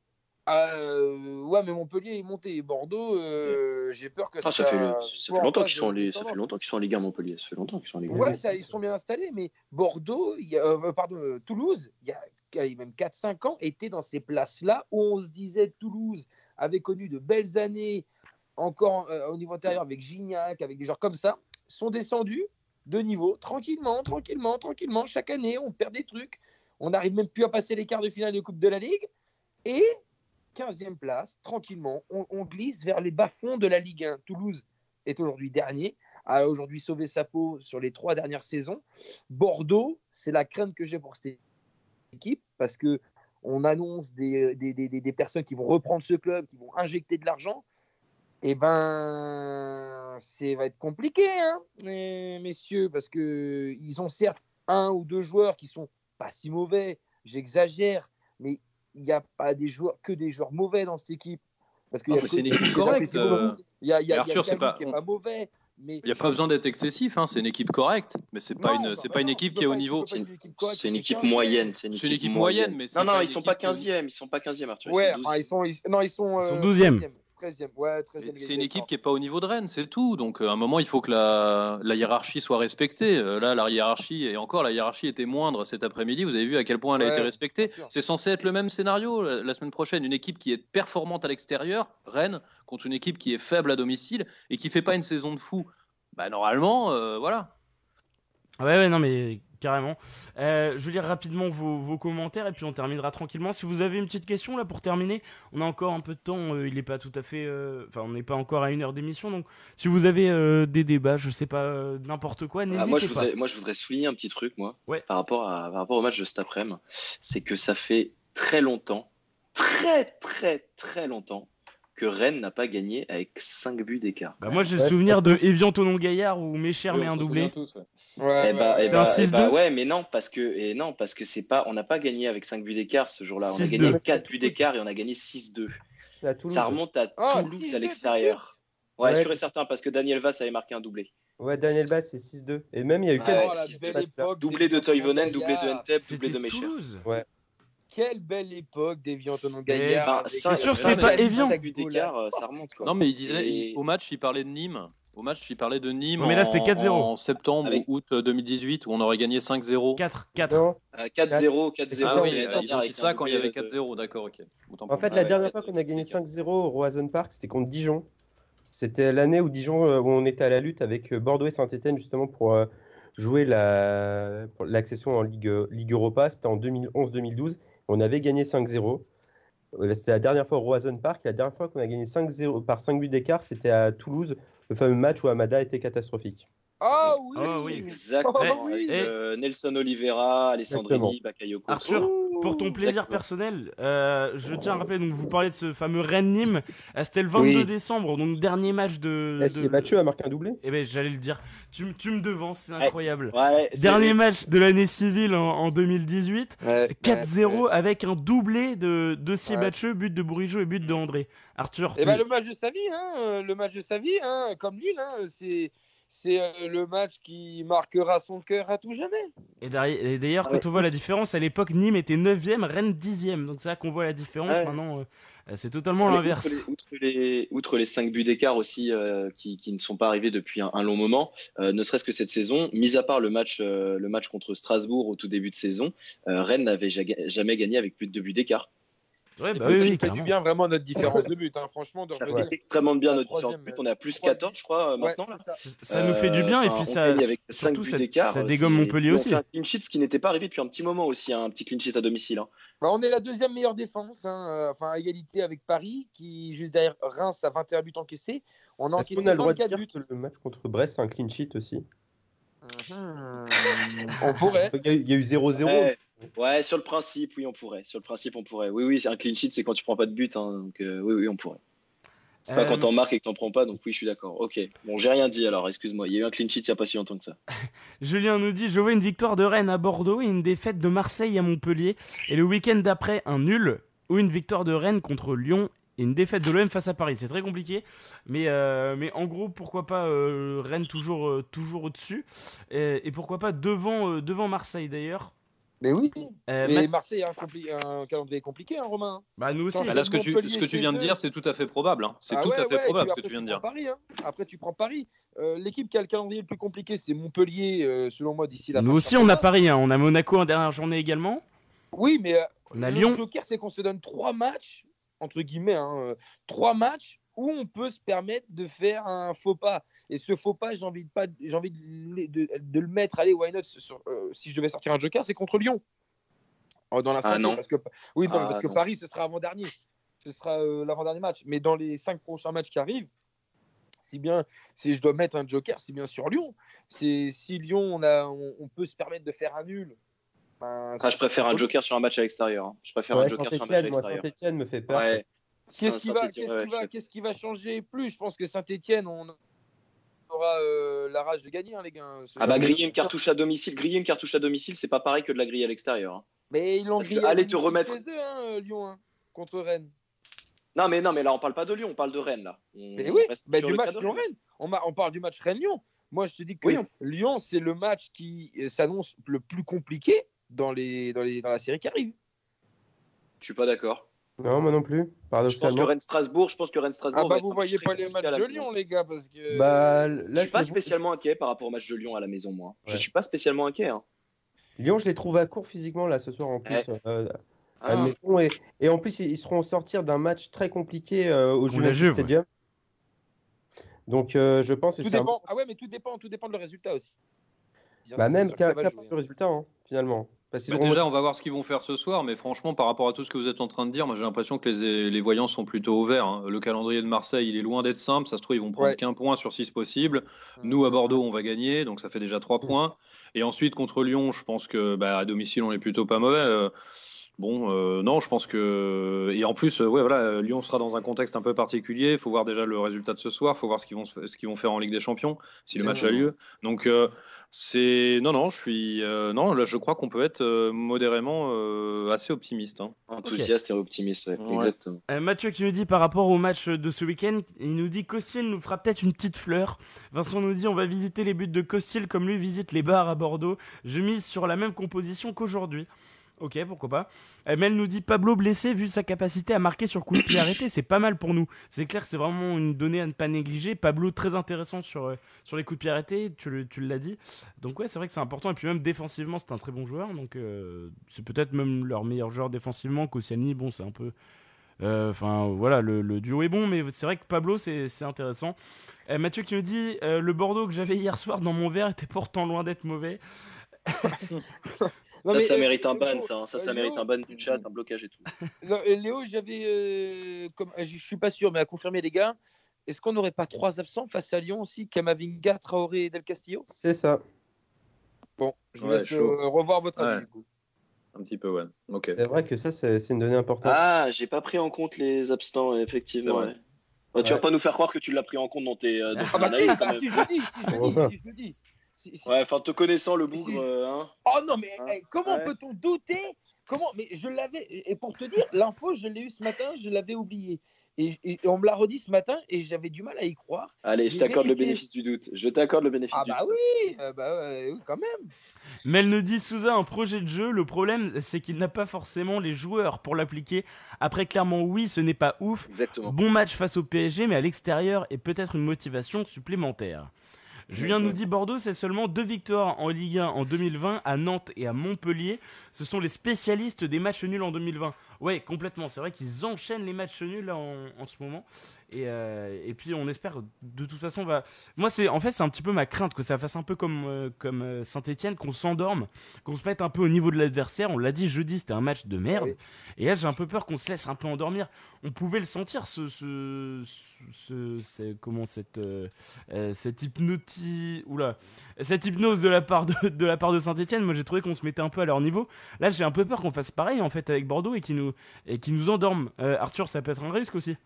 Euh, ouais, mais Montpellier est monté. Bordeaux, euh, j'ai peur que Ah, ça ça. fait, le- ça fait longtemps qu'ils sont, Ligue- ça fait longtemps qu'ils sont en Ligue 1 Montpellier. Ça fait longtemps qu'ils sont en Ligue 1. Ouais, ça, ils sont bien installés, mais Bordeaux, il y a- euh, pardon, euh, Toulouse, il y a même 4-5 ans, était dans ces places-là où on se disait Toulouse avait connu de belles années encore au niveau intérieur avec Gignac, avec des joueurs comme ça, sont descendus de niveau tranquillement, tranquillement, tranquillement. Chaque année, on perd des trucs. On n'arrive même plus à passer les quarts de finale de Coupe de la Ligue. Et 15e place, tranquillement, on, glisse vers les bas-fonds de la Ligue 1. Toulouse est aujourd'hui dernier, a aujourd'hui sauvé sa peau sur les trois dernières saisons. Bordeaux, c'est la crainte que j'ai pour cette équipe parce que on annonce des, des- des- des personnes qui vont reprendre ce club, qui vont injecter de l'argent. Et ben, c'est va être compliqué, hein, eh, messieurs, parce que ils ont certes un ou deux joueurs qui sont pas si mauvais. J'exagère, mais il n'y a pas des joueurs que des joueurs mauvais dans cette équipe. Parce qu'il Non, y a mais c'est une équipe correcte, euh. Il y a, il y a, il y a Arthur, c'est pas- qui est pas mauvais, mais Il n'y a pas besoin d'être excessif, hein, c'est une équipe correcte, mais c'est pas Non, une, c'est bah pas une équipe qui est au niveau. une C'est une équipe 15e. moyenne. C'est une C'est équipe, une équipe moyenne, mais c'est Non, non, ils sont pas équipe qui- 15e. Ils sont pas 15e, Arthur. Ouais, ils sont ils sont, non, ils sont, Ils sont euh, 12e. 13e. 13e, ouais, 13e. C'est une équipe qui est pas au niveau de Rennes, c'est tout. Donc euh, à un moment, il faut que la, la hiérarchie soit respectée. Euh, là, la hiérarchie, et encore, la hiérarchie était moindre cet après-midi. Vous avez vu à quel point elle a été respectée. C'est censé être le même scénario la, la semaine prochaine. Une équipe qui est performante à l'extérieur, Rennes, contre une équipe qui est faible à domicile et qui fait pas une saison de fou. Bah normalement, euh, voilà. Ouais, ouais, non, mais carrément. Euh, je vais lire rapidement vos, vos commentaires et puis on terminera tranquillement. Si vous avez une petite question là pour terminer, on a encore un peu de temps. euh, il n'est pas tout à fait. euh, Enfin, on n'est pas encore à une heure d'émission. Donc, si vous avez des débats, je sais pas, n'importe quoi, Ah, n'hésitez moi, je pas. voudrais, moi, je voudrais souligner un petit truc, moi, Ouais. par, rapport à, par rapport au match de cet après-midi. C'est que ça fait très longtemps, très, très, très longtemps, que Rennes n'a pas gagné avec 5 buts d'écart. Bah, moi, j'ai le Ouais, souvenir de Evian Tonon Gaillard où Mécher met un doublé. Ouais, Eh bah, eh C'était bah, un eh 6-2? bah, ouais, mais non, parce que, et non, parce que c'est pas, on n'a pas gagné avec 5 buts d'écart ce jour-là. On a 6-2. gagné avec 4 buts d'écart et on a gagné 6-2. C'est à Toulouse. Ça remonte à Ah, Toulouse 6-2, à l'extérieur. Ouais, Ouais. sûr et certain, parce que Daniel Vass avait marqué un doublé. Ouais, Daniel Bass, c'est 6-2. Et même, il y a eu Ouais, quatre- Oh, la six- belle époque Doublé de Toivonen, doublé de Gaillard. Ntep, doublé de. Toulouse. Quelle belle époque d'Evian Tonon Gaillard. Avec- ça- sûr, c'était pas Evian. euh, ça remonte quoi. Non, mais il disait, Et- il- au match, il parlait de Nîmes. Au match, il parlait de Nîmes mais là, en- c'était 4-0. en septembre Avec- ou août 2018 où on aurait gagné 5-0. 4, 4. Non. Euh, 4-0, 4-0. Ah oui, c'était ils ont dit ça quand il y avait de- 4-0, d'accord, ok. Autant En fait, la ouais, dernière fois qu'on a gagné ouais. 5-0 au Roazhon Park, c'était contre Dijon. C'était l'année où Dijon, euh, où on était à la lutte avec euh, Bordeaux et Saint-Etienne justement pour euh, jouer la- l'accession en Ligue, euh, Ligue Europa. C'était en 2011-2012. On avait gagné 5-0. Euh, C'était la dernière fois au Roazhon Park. La dernière fois qu'on a gagné 5-0 par 5 buts d'écart, c'était à Toulouse le fameux match où Amada était catastrophique. Ah oui, Ah oui. Exactement. Oh, oui. avec, euh, Nelson Oliveira, Alessandrini, Bakayoko. Arthur, pour ton plaisir personnel, euh, je tiens à rappeler, donc vous parlez de ce fameux Rennes-Nîmes, euh, c'était le 22 Oui. décembre, donc dernier match de... Eh, de- Mathieu a marqué un doublé Eh ben j'allais le dire, tu, tu me devances, c'est Ouais. incroyable. Ouais, Dernier match de l'année civile en, en 2018, Ouais, 4-0 ouais. avec un doublé de, de. Siebatcheux, but de Bourigeau et but de André. Arthur, Et tu- ben le match de sa vie, hein, euh, le match de sa vie, hein, comme Lille, hein, c'est c'est euh, le match qui marquera son cœur à tout jamais. et d'ailleurs, Ouais. quand on voit la différence, à l'époque, Nîmes était 9ème, Rennes 10ème, donc c'est là qu'on voit la différence, Ouais. maintenant euh, euh, c'est totalement l'inverse. Outre les, outre les, outre les cinq buts d'écart aussi euh, qui, qui ne sont pas arrivés depuis un, un long moment, euh, ne serait-ce que cette saison, mis à part le match, euh, le match contre Strasbourg au tout début de saison, euh, Rennes n'avait ja- jamais gagné avec plus de deux buts d'écart. Ouais, bah oui, ça oui, fait du bien vraiment notre différence de but, hein, franchement, de Ça revenir. fait extrêmement bien notre différence de but. On est à plus trois 14, je crois, euh, Ouais, maintenant. c'est ça. Nous fait du bien, Euh, et enfin, puis on ça, avec cinq surtout buts ça, d'écart, ça euh, dégomme c'est- Montpellier on aussi. fait un clean sheet, ce qui n'était pas arrivé depuis un petit moment aussi, hein, un petit clean sheet à domicile. hein. Bah, on est la deuxième meilleure défense, hein, euh, enfin à égalité avec Paris, qui juste derrière Reims a 21 buts encaissés. On a Est-ce encaissé qu'on a le droit de 24 dire buts. que le match contre Brest, c'est un clean sheet aussi? Mhm. on pourrait. Il y a, il y a eu 0-0. Ouais. Ouais, sur le principe, oui, on pourrait. Sur le principe, on pourrait. Oui, oui, c'est un clean sheet, c'est quand tu prends pas de but. hein, donc, euh, oui, oui, on pourrait. C'est pas Euh, quand t'en marques et que t'en prends pas, donc oui, je suis d'accord. Ok. Bon, j'ai rien dit alors, excuse-moi. Il y a eu un clean sheet il y a pas si longtemps que ça. (laughs) Julien nous dit Je vois une victoire de Rennes à Bordeaux et une défaite de Marseille à Montpellier. Et le week-end d'après, un nul ou une victoire de Rennes contre Lyon et une défaite de l'OM face à Paris. C'est très compliqué. Mais, euh, mais en gros, pourquoi pas Rennes toujours, toujours au-dessus? Et, et pourquoi pas devant, devant Marseille d'ailleurs? Mais oui. Euh, Mais Marseille a un, compli- un calendrier compliqué, hein, Romain. bah, nous aussi. Attends, Bah là, ce que tu, ce que tu viens de dire, c'est tout à fait probable. hein. C'est Ah tout ouais, à fait ouais, probable ce que après, tu viens de dire. Paris, hein. Après, tu prends Paris. Euh, L'équipe qui a le calendrier le plus compliqué, c'est Montpellier, euh, selon moi, d'ici la Nous aussi, on a. Paris. hein. On a Monaco en dernière journée également. Oui, mais euh, On a le Lyon. joker, c'est qu'on se donne trois matchs, entre guillemets, hein, euh, trois matchs où on peut se permettre de faire un faux pas. Et ce faux pas, j'ai envie de pas, j'ai envie de, de- de le mettre. Allez, why not sur- euh, Si je devais sortir un joker, c'est contre Lyon. Oh, Dans la Ah, non. parce que oui, non, Ah, parce que non. Paris, ce sera avant dernier. Ce sera euh, l'avant-dernier match. Mais dans les cinq prochains matchs qui arrivent, si bien, si je dois mettre un joker, c'est bien sur Lyon. C'est si Lyon, on a, on, on peut se permettre de faire un nul. ben, Ah, je préfère un joker sur un match à l'extérieur. hein. Je préfère Ouais, un joker sur un match à l'extérieur. Saint-Etienne me fait peur. Ouais. Qu'est-ce qui, va, Saint-Étienne, qu'est-ce ouais, qui, va, qu'est-ce qui va changer plus? Je pense que Saint-Etienne, on aura euh, la rage de gagner, hein, les gars. C'est- Ah bah griller une cartouche à domicile, griller une cartouche à domicile, c'est pas pareil que de la griller à l'extérieur. hein. Mais ils l'ont grillé allez te remettre- hein, euh, Lyon, hein, contre Rennes. Non mais non mais là on parle pas de Lyon, on parle de Rennes là. On Mais oui, bah, du match. Lyon-Rennes. On, ma- on parle du match Rennes-Lyon. Moi, je te dis que Oui, on- Lyon, c'est le match qui euh, s'annonce le plus compliqué dans, les, dans, les, dans la série qui arrive. Je suis pas d'accord. Non, moi non plus. Je pense que. Rennes Strasbourg, je pense que Rennes Strasbourg. Ah bah va être vous voyez pas les matchs de. Lyon, les gars, parce que... Bah, Je là, suis pas spécialement inquiet par rapport au match de Lyon à la maison moi. Je Ouais. suis pas spécialement inquiet. hein. Lyon, je les trouve à court physiquement là ce soir en plus. Ouais. euh, Ah, admettons. et, et en plus, ils seront sortir d'un match très compliqué euh, au Juventus Juve, Stadium. Donc, euh, je pense que tout c'est un- dépend. Ah ouais, mais tout dépend, tout dépend de le résultat aussi. bah, même qu'importe jouer. le résultat, hein, finalement. Parce Bah, auront- déjà, on va voir ce qu'ils vont faire ce soir, mais franchement, par rapport à tout ce que vous êtes en train de dire, moi j'ai l'impression que les, les voyants sont plutôt ouverts. hein. Le calendrier de Marseille, il est loin d'être simple. Ça se trouve, ils vont prendre Ouais. qu'un point sur six possibles. Nous, à Bordeaux, on va gagner, donc ça fait déjà trois points. Et ensuite, contre Lyon, je pense que bah, à domicile, on est plutôt pas mauvais. Euh, Bon, euh, non, je pense que. Et en plus, euh, ouais, voilà, euh, Lyon sera dans un contexte un peu particulier. Il faut voir déjà le résultat de ce soir. Il faut voir ce qu'ils vont, se- ce qu'ils vont faire en Ligue des Champions, si le match vrai. a lieu. Donc, euh, c'est. Non, non, je suis. euh, non, là, je crois qu'on peut être euh, modérément euh, assez optimiste. hein. Enthousiaste et optimiste, ouais, Ouais. exactement. Euh, Mathieu qui nous dit par rapport au match de ce week-end, il nous dit Costil nous fera peut-être une petite fleur. Vincent nous dit on va visiter les buts de Costil comme lui visite les bars à Bordeaux. Je mise sur la même composition qu'aujourd'hui. Ok, pourquoi pas. Euh, Mel nous dit Pablo blessé vu sa capacité à marquer sur coup de pied arrêté, c'est pas mal pour nous. C'est clair, c'est vraiment une donnée à ne pas négliger. Pablo très intéressant sur, euh, sur les coups de pied arrêtés, tu, tu l'as dit. Donc ouais, c'est vrai que c'est important. Et puis même défensivement, c'est un très bon joueur. Donc euh, c'est peut-être même leur meilleur joueur défensivement. Koscielny, bon, c'est un peu... Euh, Enfin voilà, le, le duo est bon, mais c'est vrai que Pablo c'est intéressant. Euh, Mathieu qui me dit le Bordeaux que j'avais hier soir dans mon verre était pourtant loin d'être mauvais. (laughs) Non, ça, mais, ça euh, mérite un Léo, ban, ça. hein. Ça, ça euh, mérite Léo, un ban du chat, un blocage et tout. (laughs) Non, euh, Léo, j'avais, euh, comme, je suis pas sûr, mais à confirmer les gars, est-ce qu'on n'aurait pas trois absents face à Lyon aussi Kamavinga, Traoré et Del Castillo? C'est ça. Bon, je vous Ouais, laisse euh, revoir votre avis. Ouais. du coup. Un petit peu, ouais. Ok. C'est vrai que ça, c'est une donnée importante. Ah, j'ai pas pris en compte les abstents, effectivement. Ouais. Ouais, tu vas pas nous faire croire que tu l'as pris en compte dans tes, euh, dans Ah bah si, analyse, quand bah, même. si je le dis, si je le dis, (laughs) si je le dis. Si- si- Ouais, enfin, te connaissant le Si- bougre, euh, hein. Oh non, mais Hein eh, comment Ouais. peut-on douter? Comment Mais je l'avais. Et pour te dire, l'info, je l'ai eu ce matin, je l'avais oublié. Et, et on me l'a redit ce matin et j'avais du mal à y croire. Allez, je t'accorde le bénéfice du doute. Je t'accorde le bénéfice Ah du bah doute. oui, euh, bah ouais, oui, quand même. Melnedy Souza, un projet de jeu. Le problème, c'est qu'il n'a pas forcément les joueurs pour l'appliquer. Après, clairement, oui, ce n'est pas ouf. Exactement. Bon match face au PSG, mais à l'extérieur et peut-être une motivation supplémentaire. Julien nous dit Bordeaux, c'est seulement deux victoires en Ligue 1 en 2020 à Nantes et à Montpellier. Ce sont les spécialistes des matchs nuls en 2020. Ouais, complètement. C'est vrai qu'ils enchaînent les matchs nuls là, en, en ce moment. Et, euh, et puis on espère, de toute façon, va. Moi, c'est en fait, c'est un petit peu ma crainte que ça fasse un peu comme, euh, comme Saint-Etienne, qu'on s'endorme, qu'on se mette un peu au niveau de l'adversaire. On l'a dit jeudi, c'était un match de merde. Et là, j'ai un peu peur qu'on se laisse un peu endormir. On pouvait le sentir, ce, ce, ce, c'est- comment cette, euh, euh, cette hypnoti, oula, cette hypnose de la part de, de la part de Saint-Etienne. Moi, j'ai trouvé qu'on se mettait un peu à leur niveau. Là, j'ai un peu peur qu'on fasse pareil en fait avec Bordeaux et qui nous et qui nous endorme. Euh, Arthur, ça peut être un risque aussi.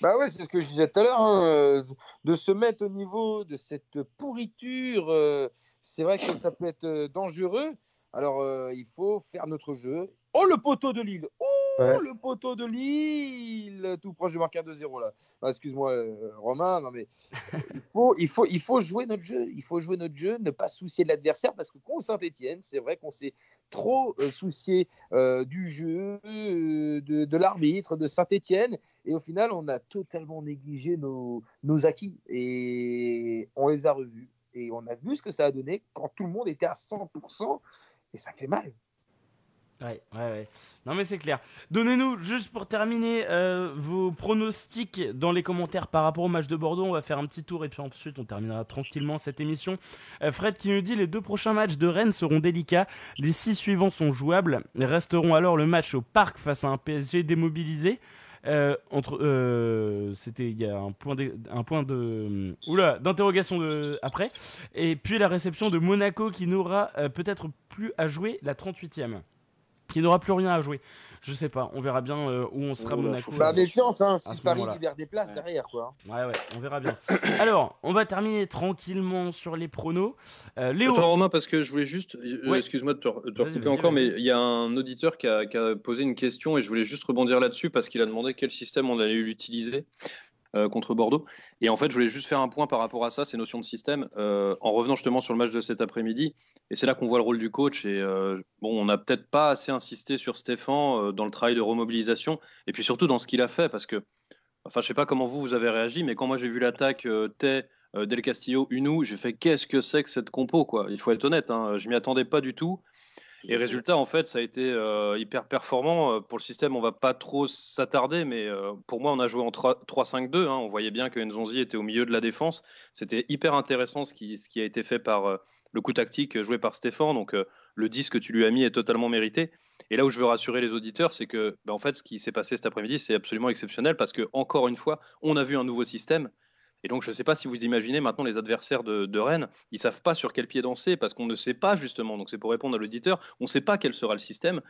Bah ouais, c'est ce que je disais tout à l'heure, hein, euh, de se mettre au niveau de cette pourriture. euh, c'est vrai que ça peut être dangereux. Alors, il faut faire notre jeu. Oh, le poteau de Lille Oh, Le poteau de Lille Tout proche du marqueur de 0 là. Excuse-moi, euh, Romain, non mais il faut, il, faut, il faut jouer notre jeu. Il faut jouer notre jeu, ne pas soucier de l'adversaire parce que contre Saint-Etienne, c'est vrai qu'on s'est trop euh, soucié euh, du jeu, euh, de, de l'arbitre, de Saint-Etienne. Et au final, on a totalement négligé nos, nos acquis et on les a revus. Et on a vu ce que ça a donné quand tout le monde était à 100%. Et ça fait mal. Ouais, ouais, ouais. Non mais c'est clair. Donnez-nous, juste pour terminer, euh, vos pronostics dans les commentaires par rapport au match de Bordeaux. On va faire un petit tour et puis ensuite on terminera tranquillement cette émission. Euh, Fred qui nous dit les deux prochains matchs de Rennes seront délicats. Les six suivants sont jouables. Resteront alors le match au parc face à un PSG démobilisé. Euh, entre, c'était il y a un point de, un point de, oula, d'interrogation de après. Et puis la réception de Monaco qui n'aura peut-être plus à jouer la 38e qui n'aura plus rien à jouer. Je sais pas, on verra bien euh, où on sera Oh Monaco. Bah, méfiance, hein, si ce Paris libère des places Ouais. derrière. Quoi. Ouais, ouais, on verra bien. (coughs) Alors, on va terminer tranquillement sur les pronos. Euh, Léo, Attends Romain, parce que je voulais juste, euh, Ouais. excuse-moi de te, te recouper encore, mais il y a un auditeur qui a, qui a posé une question et je voulais juste rebondir là-dessus parce qu'il a demandé quel système on allait utiliser euh, contre Bordeaux. Et en fait, je voulais juste faire un point par rapport à ça, ces notions de système, euh, en revenant justement sur le match de cet après-midi. Et c'est là qu'on voit le rôle du coach. Et euh, bon, on n'a peut-être pas assez insisté sur Stéphane dans le travail de remobilisation et puis surtout dans ce qu'il a fait parce que, enfin, je sais pas comment vous vous avez réagi, mais quand moi j'ai vu l'attaque Tay, Del Castillo, Unou, j'ai fait qu'est-ce que c'est que cette compo quoi? Il faut être honnête, hein, je m'y attendais pas du tout. Et résultat, en fait, ça a été euh, hyper performant. Euh, Pour le système, on va pas trop s'attarder, mais euh, pour moi, on a joué en 3 3-5-2. hein. On voyait bien que Nzonzi était au milieu de la défense. C'était hyper intéressant ce qui, a été fait par le coup tactique joué par Stéphane. Donc, le 10 que tu lui as mis est totalement mérité. Et là où je veux rassurer les auditeurs, c'est que, bah, en fait, ce qui s'est passé cet après-midi, c'est absolument exceptionnel parce que, encore une fois, on a vu un nouveau système. Et donc, je ne sais pas si vous imaginez maintenant les adversaires de, de Rennes, ils savent pas sur quel pied danser parce qu'on ne sait pas justement. Donc, c'est pour répondre à l'auditeur, on ne sait pas quel sera le système.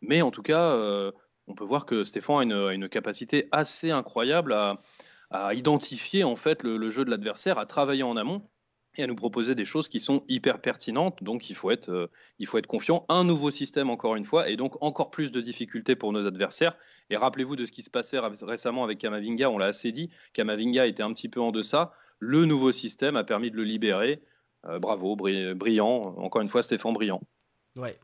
Mais en tout cas, euh, on peut voir que Stéphane a une, capacité assez incroyable à, identifier en fait le jeu de l'adversaire, à travailler en amont et à nous proposer des choses qui sont hyper pertinentes. Donc, il faut être, euh, il faut être confiant. Un nouveau système, encore une fois, et donc encore plus de difficultés pour nos adversaires. Et rappelez-vous de ce qui se passait ré- récemment avec Kamavinga, on l'a assez dit. Kamavinga était un petit peu en deçà. Le nouveau système a permis de le libérer. Euh, bravo, bri- brillant. Encore une fois, Stéphane brillant. Ouais.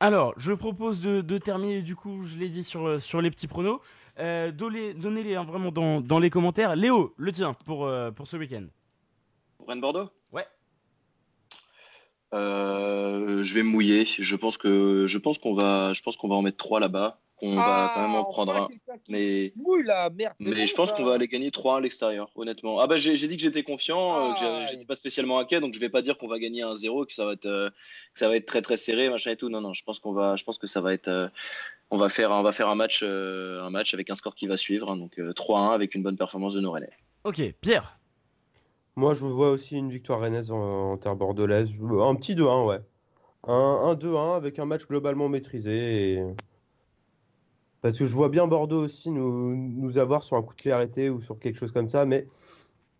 Alors, je propose de, de terminer, du coup, je l'ai dit sur, euh, sur les petits pronos. Euh, donnez- Donnez-les hein, vraiment dans, dans les commentaires. Léo, le tien pour, euh, pour ce week-end. Rennes Bordeaux? Euh, je vais me mouiller. Je pense que je pense qu'on va je pense qu'on va en mettre trois là-bas. Qu'on va quand même en prendre un. Mais mouille, là, merde. c'est mais bon, je pense qu'on va aller gagner 3 à l'extérieur, honnêtement. Ah bah j'ai dit que j'étais confiant, euh, Aïe. j'étais pas spécialement inquiet, donc je vais pas dire qu'on va gagner un 0 que ça va être euh, que ça va être très très serré, machin et tout. Non non, je pense qu'on va je pense que ça va être euh, on va faire on va faire un match euh, un match avec un score qui va suivre, hein, donc euh, 3-1 avec une bonne performance de nos Rennais. Ok, Pierre. Moi, je vois aussi une victoire rennaise en, en terre bordelaise. Un petit 2-1, ouais. Un, un 2-1 avec un match globalement maîtrisé. et- Parce que je vois bien Bordeaux aussi nous, nous avoir sur un coup de pied arrêté ou sur quelque chose comme ça. Mais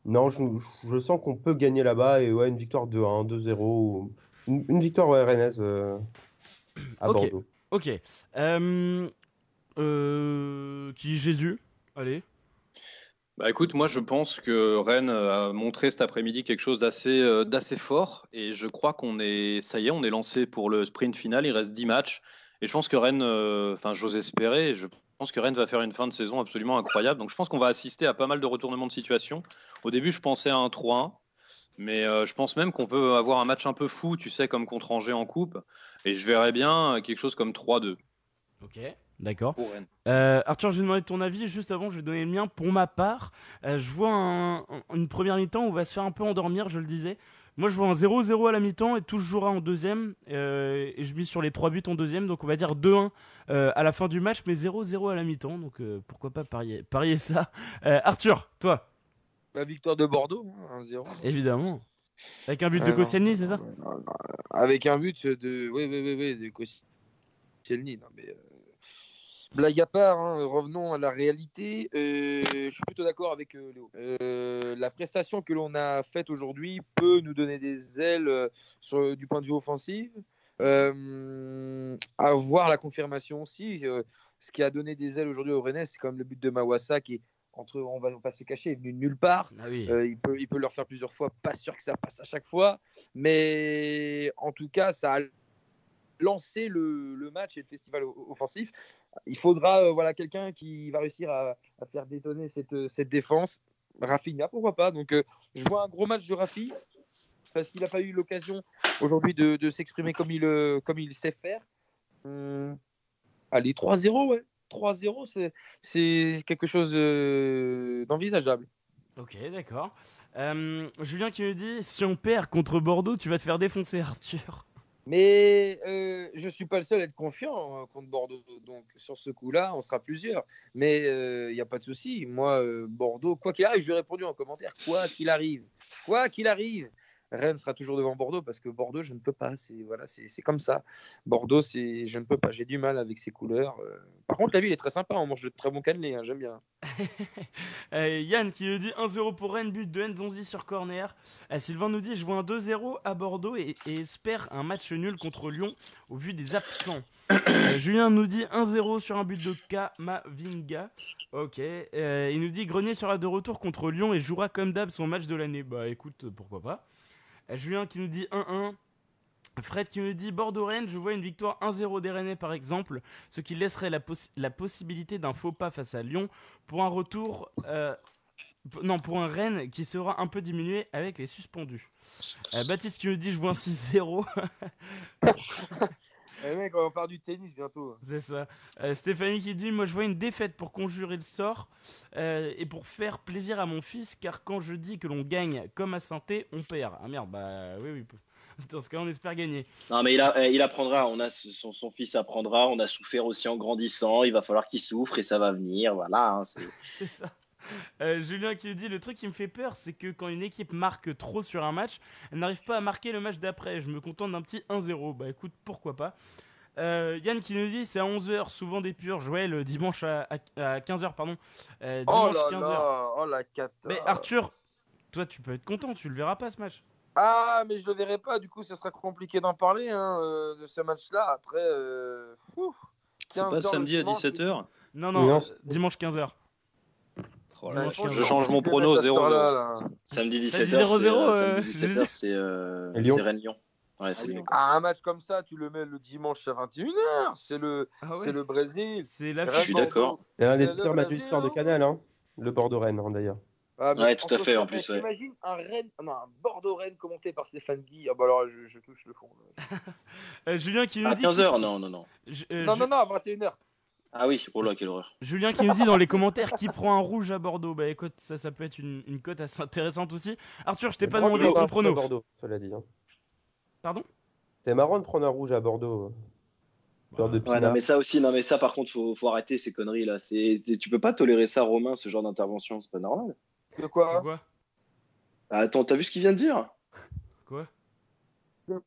non, je, je sens qu'on peut gagner là-bas. Et ouais, une victoire 2-1, 2-0. ou- Une, une victoire ouais, rennaise euh, à. Bordeaux. Ok. Euh, euh, qui Jésus Allez. Bah écoute, moi je pense que Rennes a montré cet après-midi quelque chose d'assez euh, d'assez fort et je crois qu'on est ça y est, on est lancé pour le sprint final, il reste 10 matchs et je pense que Rennes euh, enfin j'ose espérer, je pense que Rennes va faire une fin de saison absolument incroyable. Donc je pense qu'on va assister à pas mal de retournements de situation. Au début, je pensais à un 3-1 mais euh, je pense même qu'on peut avoir un match un peu fou, tu sais comme contre Angers en coupe et je verrais bien quelque chose comme 3-2 Ok. D'accord. Euh, Arthur, je vais demander ton avis. Juste avant, je vais donner le mien. Pour ma part, euh, je vois un- un- une première mi-temps où on va se faire un peu endormir, je le disais. Moi, je vois un 0-0 à la mi-temps et tout se jouera en deuxième. euh, et je mise sur les trois buts en deuxième. Donc, on va dire 2-1 euh, à la fin du match, mais 0-0 à la mi-temps. Donc, euh, pourquoi pas parier, (laughs) parier ça. Euh, Arthur, toi, La victoire de Bordeaux, hein, 1-0. évidemment. Avec un but Ah de. Koscielny, c'est ça Avec un but de. Oui, oui, oui, oui, de Koscielny. Non, mais. Blague à part, hein, revenons à la réalité. Euh, je suis plutôt d'accord avec euh, Léo. Euh, la prestation que l'on a faite aujourd'hui peut nous donner des ailes sur, du point de vue offensif. Avoir la confirmation aussi. ce qui a donné des ailes aujourd'hui au Rennes, c'est comme le but de Mawassa qui est entre, on va pas se le cacher, est venu de nulle part. Ah oui. Euh, il, peut, il peut le refaire plusieurs fois, pas sûr que ça passe à chaque fois, mais en tout cas, ça a lancé le, le match et le festival offensif. Il faudra euh, voilà, quelqu'un qui va réussir à, faire détonner cette, euh, cette défense. Rafinha, pourquoi pas Donc, euh, je vois un gros match de Rafi parce qu'il n'a pas eu l'occasion aujourd'hui de, de s'exprimer comme il, comme il sait faire. Allez, 3-0, ouais. 3-0, c'est- quelque chose d'envisageable. Ok, d'accord. Julien qui me dit si on perd contre Bordeaux, tu vas te faire défoncer, Arthur. Mais euh, je ne suis pas le seul à être confiant euh, contre Bordeaux. Donc sur ce coup-là, on sera plusieurs. Mais il n'y a pas de souci. Moi, euh, Bordeaux, quoi qu'il arrive, je lui ai répondu en commentaire, quoi qu'il arrive, quoi qu'il arrive, Rennes sera toujours devant Bordeaux parce que Bordeaux, je ne peux pas. C'est voilà, c'est comme ça. Bordeaux, je ne peux pas. J'ai du mal avec ses couleurs. euh. Par contre, la ville est très sympa. On mange de très bons cannelés. hein, J'aime bien. (laughs) Euh, Yann qui nous dit 1-0 pour Rennes, but de Nzonzi sur corner. Euh, Sylvain nous dit je vois un 2-0 à Bordeaux et, espère un match nul contre Lyon au vu des absents. (coughs) Euh, Julien nous dit 1-0 sur un but de Kamavinga. Ok. Il nous dit Grenier sera de retour contre Lyon et jouera comme d'hab son match de l'année. Bah écoute, pourquoi pas. Euh, Julien qui nous dit 1-1. Fred qui me dit Bordeaux-Rennes, je vois une victoire 1-0 des Rennais par exemple, ce qui laisserait la, possi- la possibilité d'un faux pas face à Lyon pour un retour. euh, non, pour un Rennes qui sera un peu diminué avec les suspendus. Euh, Baptiste qui me dit je vois un 6-0. (laughs) Eh mec, on va faire du tennis bientôt. C'est ça. Euh, Stéphanie qui dit Moi je vois une défaite pour conjurer le sort euh, et pour faire plaisir à mon fils, car quand je dis que l'on gagne comme à Sainté, on perd. Ah merde, bah oui, oui. (laughs) Dans ce cas, on espère gagner. Non, mais il, a- eh, il apprendra. On a son, son fils apprendra. On a souffert aussi en grandissant. Il va falloir qu'il souffre et ça va venir. Voilà. hein, C'est (laughs) ça. (laughs) Euh, Julien qui dit le truc qui me fait peur, c'est que quand une équipe marque trop sur un match, elle n'arrive pas à marquer le match d'après. Je me contente d'un petit 1-0. Bah écoute, pourquoi pas. Euh, Yann qui nous dit c'est à 11h, souvent des purges. Ouais, le dimanche à, 15h, pardon. Euh, Oh dimanche là 15h. là, oh la cata. Mais Arthur, toi tu peux être content, tu le verras pas ce match. Ah, mais je le verrai pas, du coup, ce sera compliqué d'en parler hein, euh, de ce match-là. Après, euh, ouf, C'est 15 pas samedi à dimanche, 17h Non, non, Non, euh, dimanche 15h. Oh là, franchement, je change mon prono vais mettre à cette 0-0. heure-là, là. Samedi T'as dit 17h. 0-0, euh, c'est euh, 17h, c'est euh, c'est Rennes-Lyon. Ouais, Ah un match comme ça, tu le mets le dimanche à 21h. C'est le, Ah ouais c'est le Brésil. C'est la Je suis d'accord. C'est un des pires matchs de l'histoire de hein. Canal, hein. Le Bordeaux-Rennes, hein, d'ailleurs. Ah, Ouais, tout à fait, en plus, mec, ouais. Imagine un, Rennes, non, un Bordeaux-Rennes commenté par Stéphane Guy. Ah bah alors, je, je touche le fond. (laughs) Euh, Julien qui nous À dit. 15h, non, non, non. Je- euh, non, non, non, à 21h. Ah oui, oh là, quelle horreur. Julien qui nous dit dans les commentaires qui prend un rouge à Bordeaux. Bah écoute, ça, ça peut être une, une cote assez intéressante aussi. Arthur, je t'ai pas demandé de ton un rouge prono. à Bordeaux, cela dit. hein. Pardon? C'est marrant de prendre un rouge à Bordeaux. Genre de Ouais, non, mais ça aussi, non, mais ça, par contre, faut, faut arrêter ces conneries là. C'est, tu peux pas tolérer ça, Romain, ce genre d'intervention, c'est pas normal. De quoi? Quoi? Attends, t'as vu ce qu'il vient de dire? Quoi?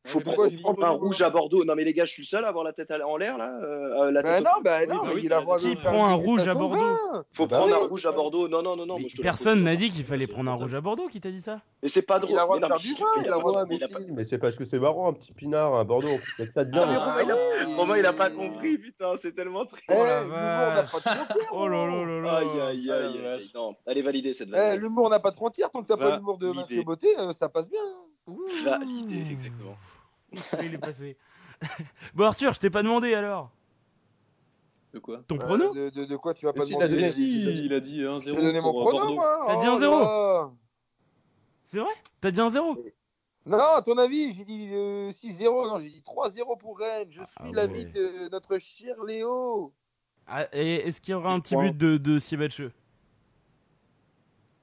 Faut De prendre, quoi, j'ai prendre dit un rouge à Bordeaux. Non mais les gars, je suis le seul à avoir la tête en l'air là. euh, euh, la Bah tête non, bah Oui, non, bah mais oui, il a droit qui prend un rouge à Bordeaux. Faut Bah prendre oui. un rouge à Bordeaux. Non non non non. Mais moi, je te le Personne n'a dit qu'il fallait prendre un rouge à Bordeaux. Qui t'a dit ça? Mais c'est pas drôle. Il a droit Mais de faire du c'est parce que c'est marrant, un petit pinard à Bordeaux. En plus, il y a pas de bien. Ah, Romain, il a- pas compris, putain, c'est tellement triste. Eh, Oh la l'humour n'a vache. pas de frontières. Oh là là là là. Aïe aïe aïe Ah. Non, est validée cette Eh, vanne. l'humour n'a pas de frontières. Tant que t'as pas l'humour de. Mathieu Beauté, euh, ça passe bien. Ouh. Validée, exactement. (laughs) Il est passé. (laughs) bon Arthur, je t'ai pas demandé alors. De quoi? Ton Euh, prono? de, de- de quoi tu vas pas si, il a demander. Mais si, il a dit 1-0 Je t'ai donné mon Bordeaux. moi. T'as dit Oh un zéro là. C'est vrai? T'as dit un zéro? Non, à ton avis, j'ai dit euh, 6-0. Non, j'ai dit 3-0 pour Rennes. Je suis Ah l'avis ouais. de notre cher Léo. Ah, Et est-ce qu'il y aura un petit but de, de Siebatcheux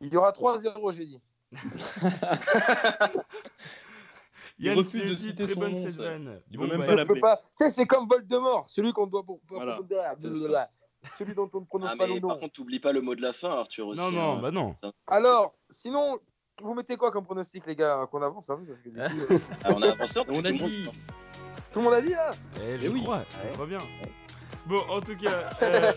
Il y aura 3-0, j'ai dit. Il Yann refuse de citer très son bonne nom, cette ça. vanne. Il Bon, veut même bah, pas Je l'appeler. peux pas. Tu sais, c'est comme Voldemort, celui qu'on doit. Voilà. Celui dont on ne prononce Ah, pas mais le par nom. contre, t'oublies pas le mot de la fin, Arthur aussi. Non, non, hein. bah non. Alors, sinon, vous mettez quoi comme pronostic, les gars, qu'on avance hein, parce que, du coup, (laughs) euh, Ah, on a avancé, On a tout le monde- dit. Tout le monde a dit là? Eh, je Eh oui. crois, je crois bien. Bon, en tout cas, (laughs) euh,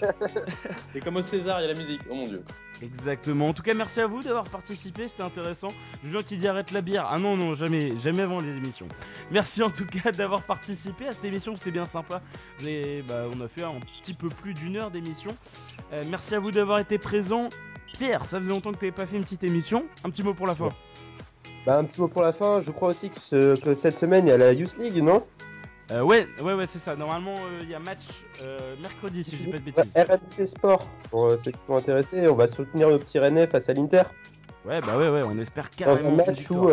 C'est comme au César, il y a la musique. Oh mon dieu. exactement. En tout cas, merci à vous d'avoir participé, c'était intéressant. Julien qui dit arrête la bière. Ah non, non, jamais, jamais avant les émissions. Merci en tout cas d'avoir participé à cette émission, c'était bien sympa. Bah, on a fait un petit peu plus d'une heure d'émission. Euh, merci à vous d'avoir été présent. Pierre, ça faisait longtemps que tu n'avais pas fait une petite émission. Un petit mot pour la fin. Bah, un petit mot pour la fin. Je crois aussi que, ce- que cette semaine, il y a la Youth League, non? Euh, ouais, ouais, ouais, c'est ça. Normalement, euh, il y a match euh, mercredi, si je dis pas de bêtises. RMC Sport, pour ceux qui sont intéressés. On va soutenir nos petits Rennais face à l'Inter. Ouais, bah ouais, ouais, on espère Dans un carrément. match où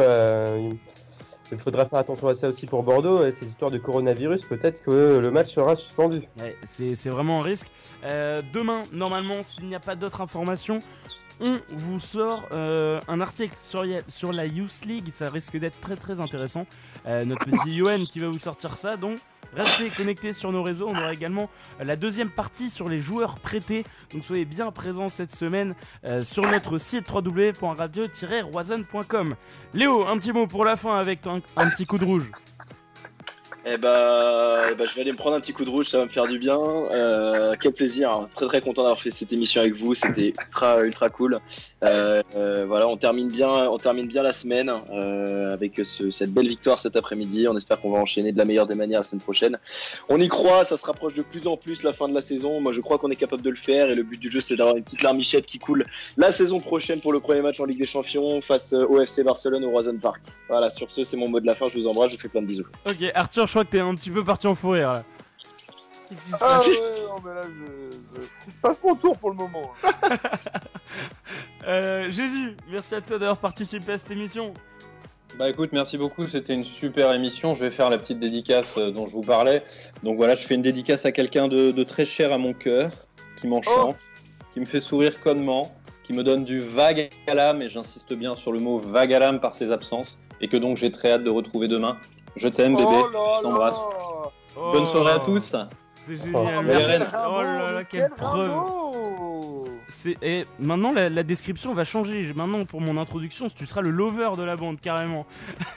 il faudra faire attention à ça aussi pour Bordeaux. Et ces histoires de coronavirus, peut-être que le match sera suspendu. Ouais, c'est c'est vraiment un risque. Demain, normalement, s'il n'y a pas d'autres informations, on vous sort euh, un article sur, la Youth League. Ça risque d'être très très intéressant. Euh, notre petit (laughs) qui va vous sortir ça. Donc, restez connectés sur nos réseaux. On aura également euh, la deuxième partie sur les joueurs prêtés. Donc, soyez bien présents cette semaine euh, sur notre site www.radio-roison.com. Léo, un petit mot pour la fin avec un, un petit coup de rouge. Eh bah, je vais aller me prendre un petit coup de rouge, ça va me faire du bien. Euh, quel plaisir, hein. très très content d'avoir fait cette émission avec vous, c'était ultra ultra cool. Euh, euh, voilà, on termine bien, on termine bien la semaine avec ce- cette belle victoire cet après-midi. On espère qu'on va enchaîner de la meilleure des manières la semaine prochaine. On y croit, ça se rapproche de plus en plus la fin de la saison. Moi, je crois qu'on est capable de le faire et le but du jeu, c'est d'avoir une petite larmichette qui coule la saison prochaine pour le premier match en Ligue des Champions face au FC Barcelone au Roison Park. Voilà, sur ce, c'est mon mot de la fin. Je vous embrasse, je vous fais plein de bisous. Ok, Arthur, je crois que t'es un petit peu parti en fou rire là. Qu'est-ce qui se Ah passe ouais, (laughs) non, mais là, je, je passe mon tour pour le moment. (laughs) Euh, Jésus, merci à toi d'avoir participé à cette émission. Bah écoute, merci beaucoup, c'était une super émission. Je vais faire la petite dédicace euh, dont je vous parlais. Donc voilà, je fais une dédicace à quelqu'un de, de très cher à mon cœur, qui m'enchante, qui me fait sourire connement, qui me donne du vague à l'âme, et j'insiste bien sur le mot vague à l'âme par ses absences, et que donc j'ai très hâte de retrouver demain. Je t'aime bébé, Oh là je t'embrasse. Oh, Bonne soirée à tous. C'est Oh, génial, merci. Oh là là, quelle quel preuve. Et maintenant, la, la description va changer. Maintenant, pour mon introduction, tu seras le lover de la bande, carrément.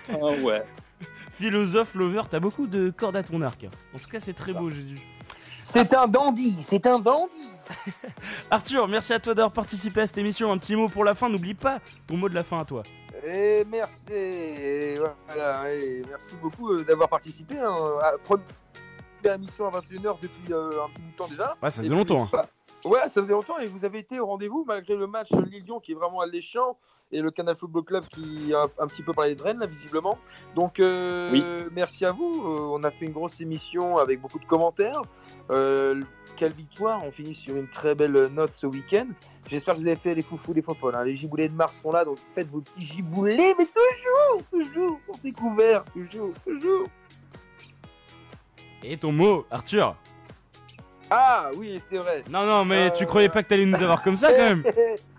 Ah ouais. (laughs) Philosophe, lover, t'as beaucoup de cordes à ton arc. En tout cas, c'est très beau, Jésus. C'est un dandy, c'est un dandy. (laughs) Arthur, merci à toi d'avoir participé à cette émission. Un petit mot pour la fin. N'oublie pas ton mot de la fin à toi. Et merci, et voilà, et merci beaucoup euh, d'avoir participé hein, à première émission à 21h depuis euh, un petit bout de temps déjà. Ouais, ça faisait longtemps. hein. bah, ouais, ça faisait longtemps et vous avez été au rendez-vous malgré le match Lille-Lyon qui est vraiment alléchant et le Canal Football Club qui a un petit peu parlé de Rennes là visiblement. Donc euh, Oui. merci à vous. Euh, on a fait une grosse émission avec beaucoup de commentaires. Euh, quelle victoire On finit sur une très belle note ce week-end. J'espère que vous avez fait les foufous, les fofolles. hein. Les giboulets de Mars sont là, donc faites vos petits giboulets, mais toujours, toujours, pour découvert, toujours, toujours. Et ton mot, Arthur Ah oui, c'est vrai. Non, non, mais Euh, tu croyais pas que t'allais nous avoir comme ça quand même (laughs)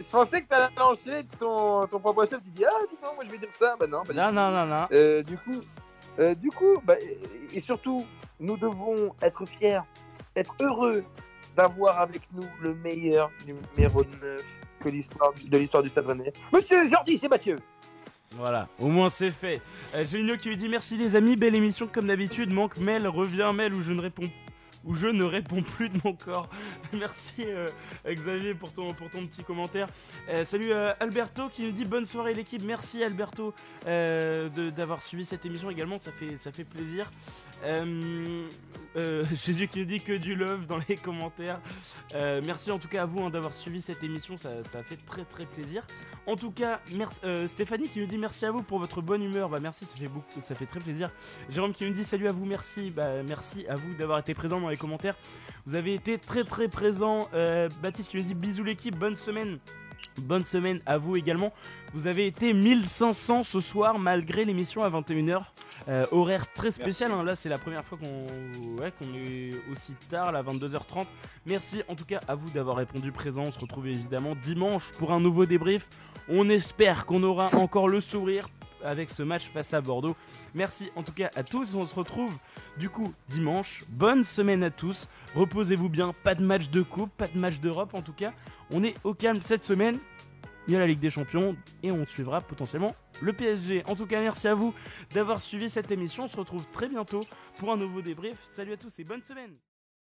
Je pensais que t'allais enchaîner ton, ton propre chef, tu dis ah dis donc, moi je vais dire ça, bah non. bah, Non, non, non, non. Euh, du coup, euh, du coup, bah, et, surtout, nous devons être fiers, être heureux d'avoir avec nous le meilleur numéro 9 que l'histoire de l'histoire du Stade Rennais. Monsieur Jordi, c'est Mathieu. Voilà, au moins c'est fait. Euh, Génio qui lui dit merci les amis, belle émission comme d'habitude. Manque mail, reviens mail où je ne réponds où je ne réponds plus de mon corps. (laughs) Merci euh, Xavier pour ton, pour petit commentaire. Euh, salut euh, Alberto qui nous dit bonne soirée l'équipe. Merci Alberto d'avoir suivi cette émission également, ça fait, plaisir. (laughs) Jésus qui nous dit que du love dans les commentaires. Merci en tout cas à vous hein, d'avoir suivi cette émission, ça, fait très très plaisir. En tout cas, merci, Stéphanie qui nous dit merci à vous pour votre bonne humeur. Bah merci, ça fait beaucoup, ça fait très plaisir. Jérôme qui nous dit salut à vous, merci. Bah merci à vous d'avoir été présent dans les commentaires. Vous avez été très très présent. Euh, Baptiste qui nous dit bisous l'équipe, bonne semaine. Bonne semaine à vous également. Vous avez été 1500 ce soir malgré l'émission à 21h. Euh, horaire très spécial, hein. là c'est la première fois qu'on ouais, qu'on est aussi tard, là 22h30. Merci en tout cas à vous d'avoir répondu présent. On se retrouve évidemment dimanche pour un nouveau débrief. On espère qu'on aura encore le sourire avec ce match face à Bordeaux. Merci en tout cas à tous. On se retrouve du coup dimanche. Bonne semaine à tous. Reposez-vous bien. Pas de match de coupe, pas de match d'Europe en tout cas. On est au calme cette semaine. Il y a la Ligue des Champions et on suivra potentiellement le PSG. En tout cas, merci à vous d'avoir suivi cette émission. On se retrouve très bientôt pour un nouveau débrief. Salut à tous et bonne semaine.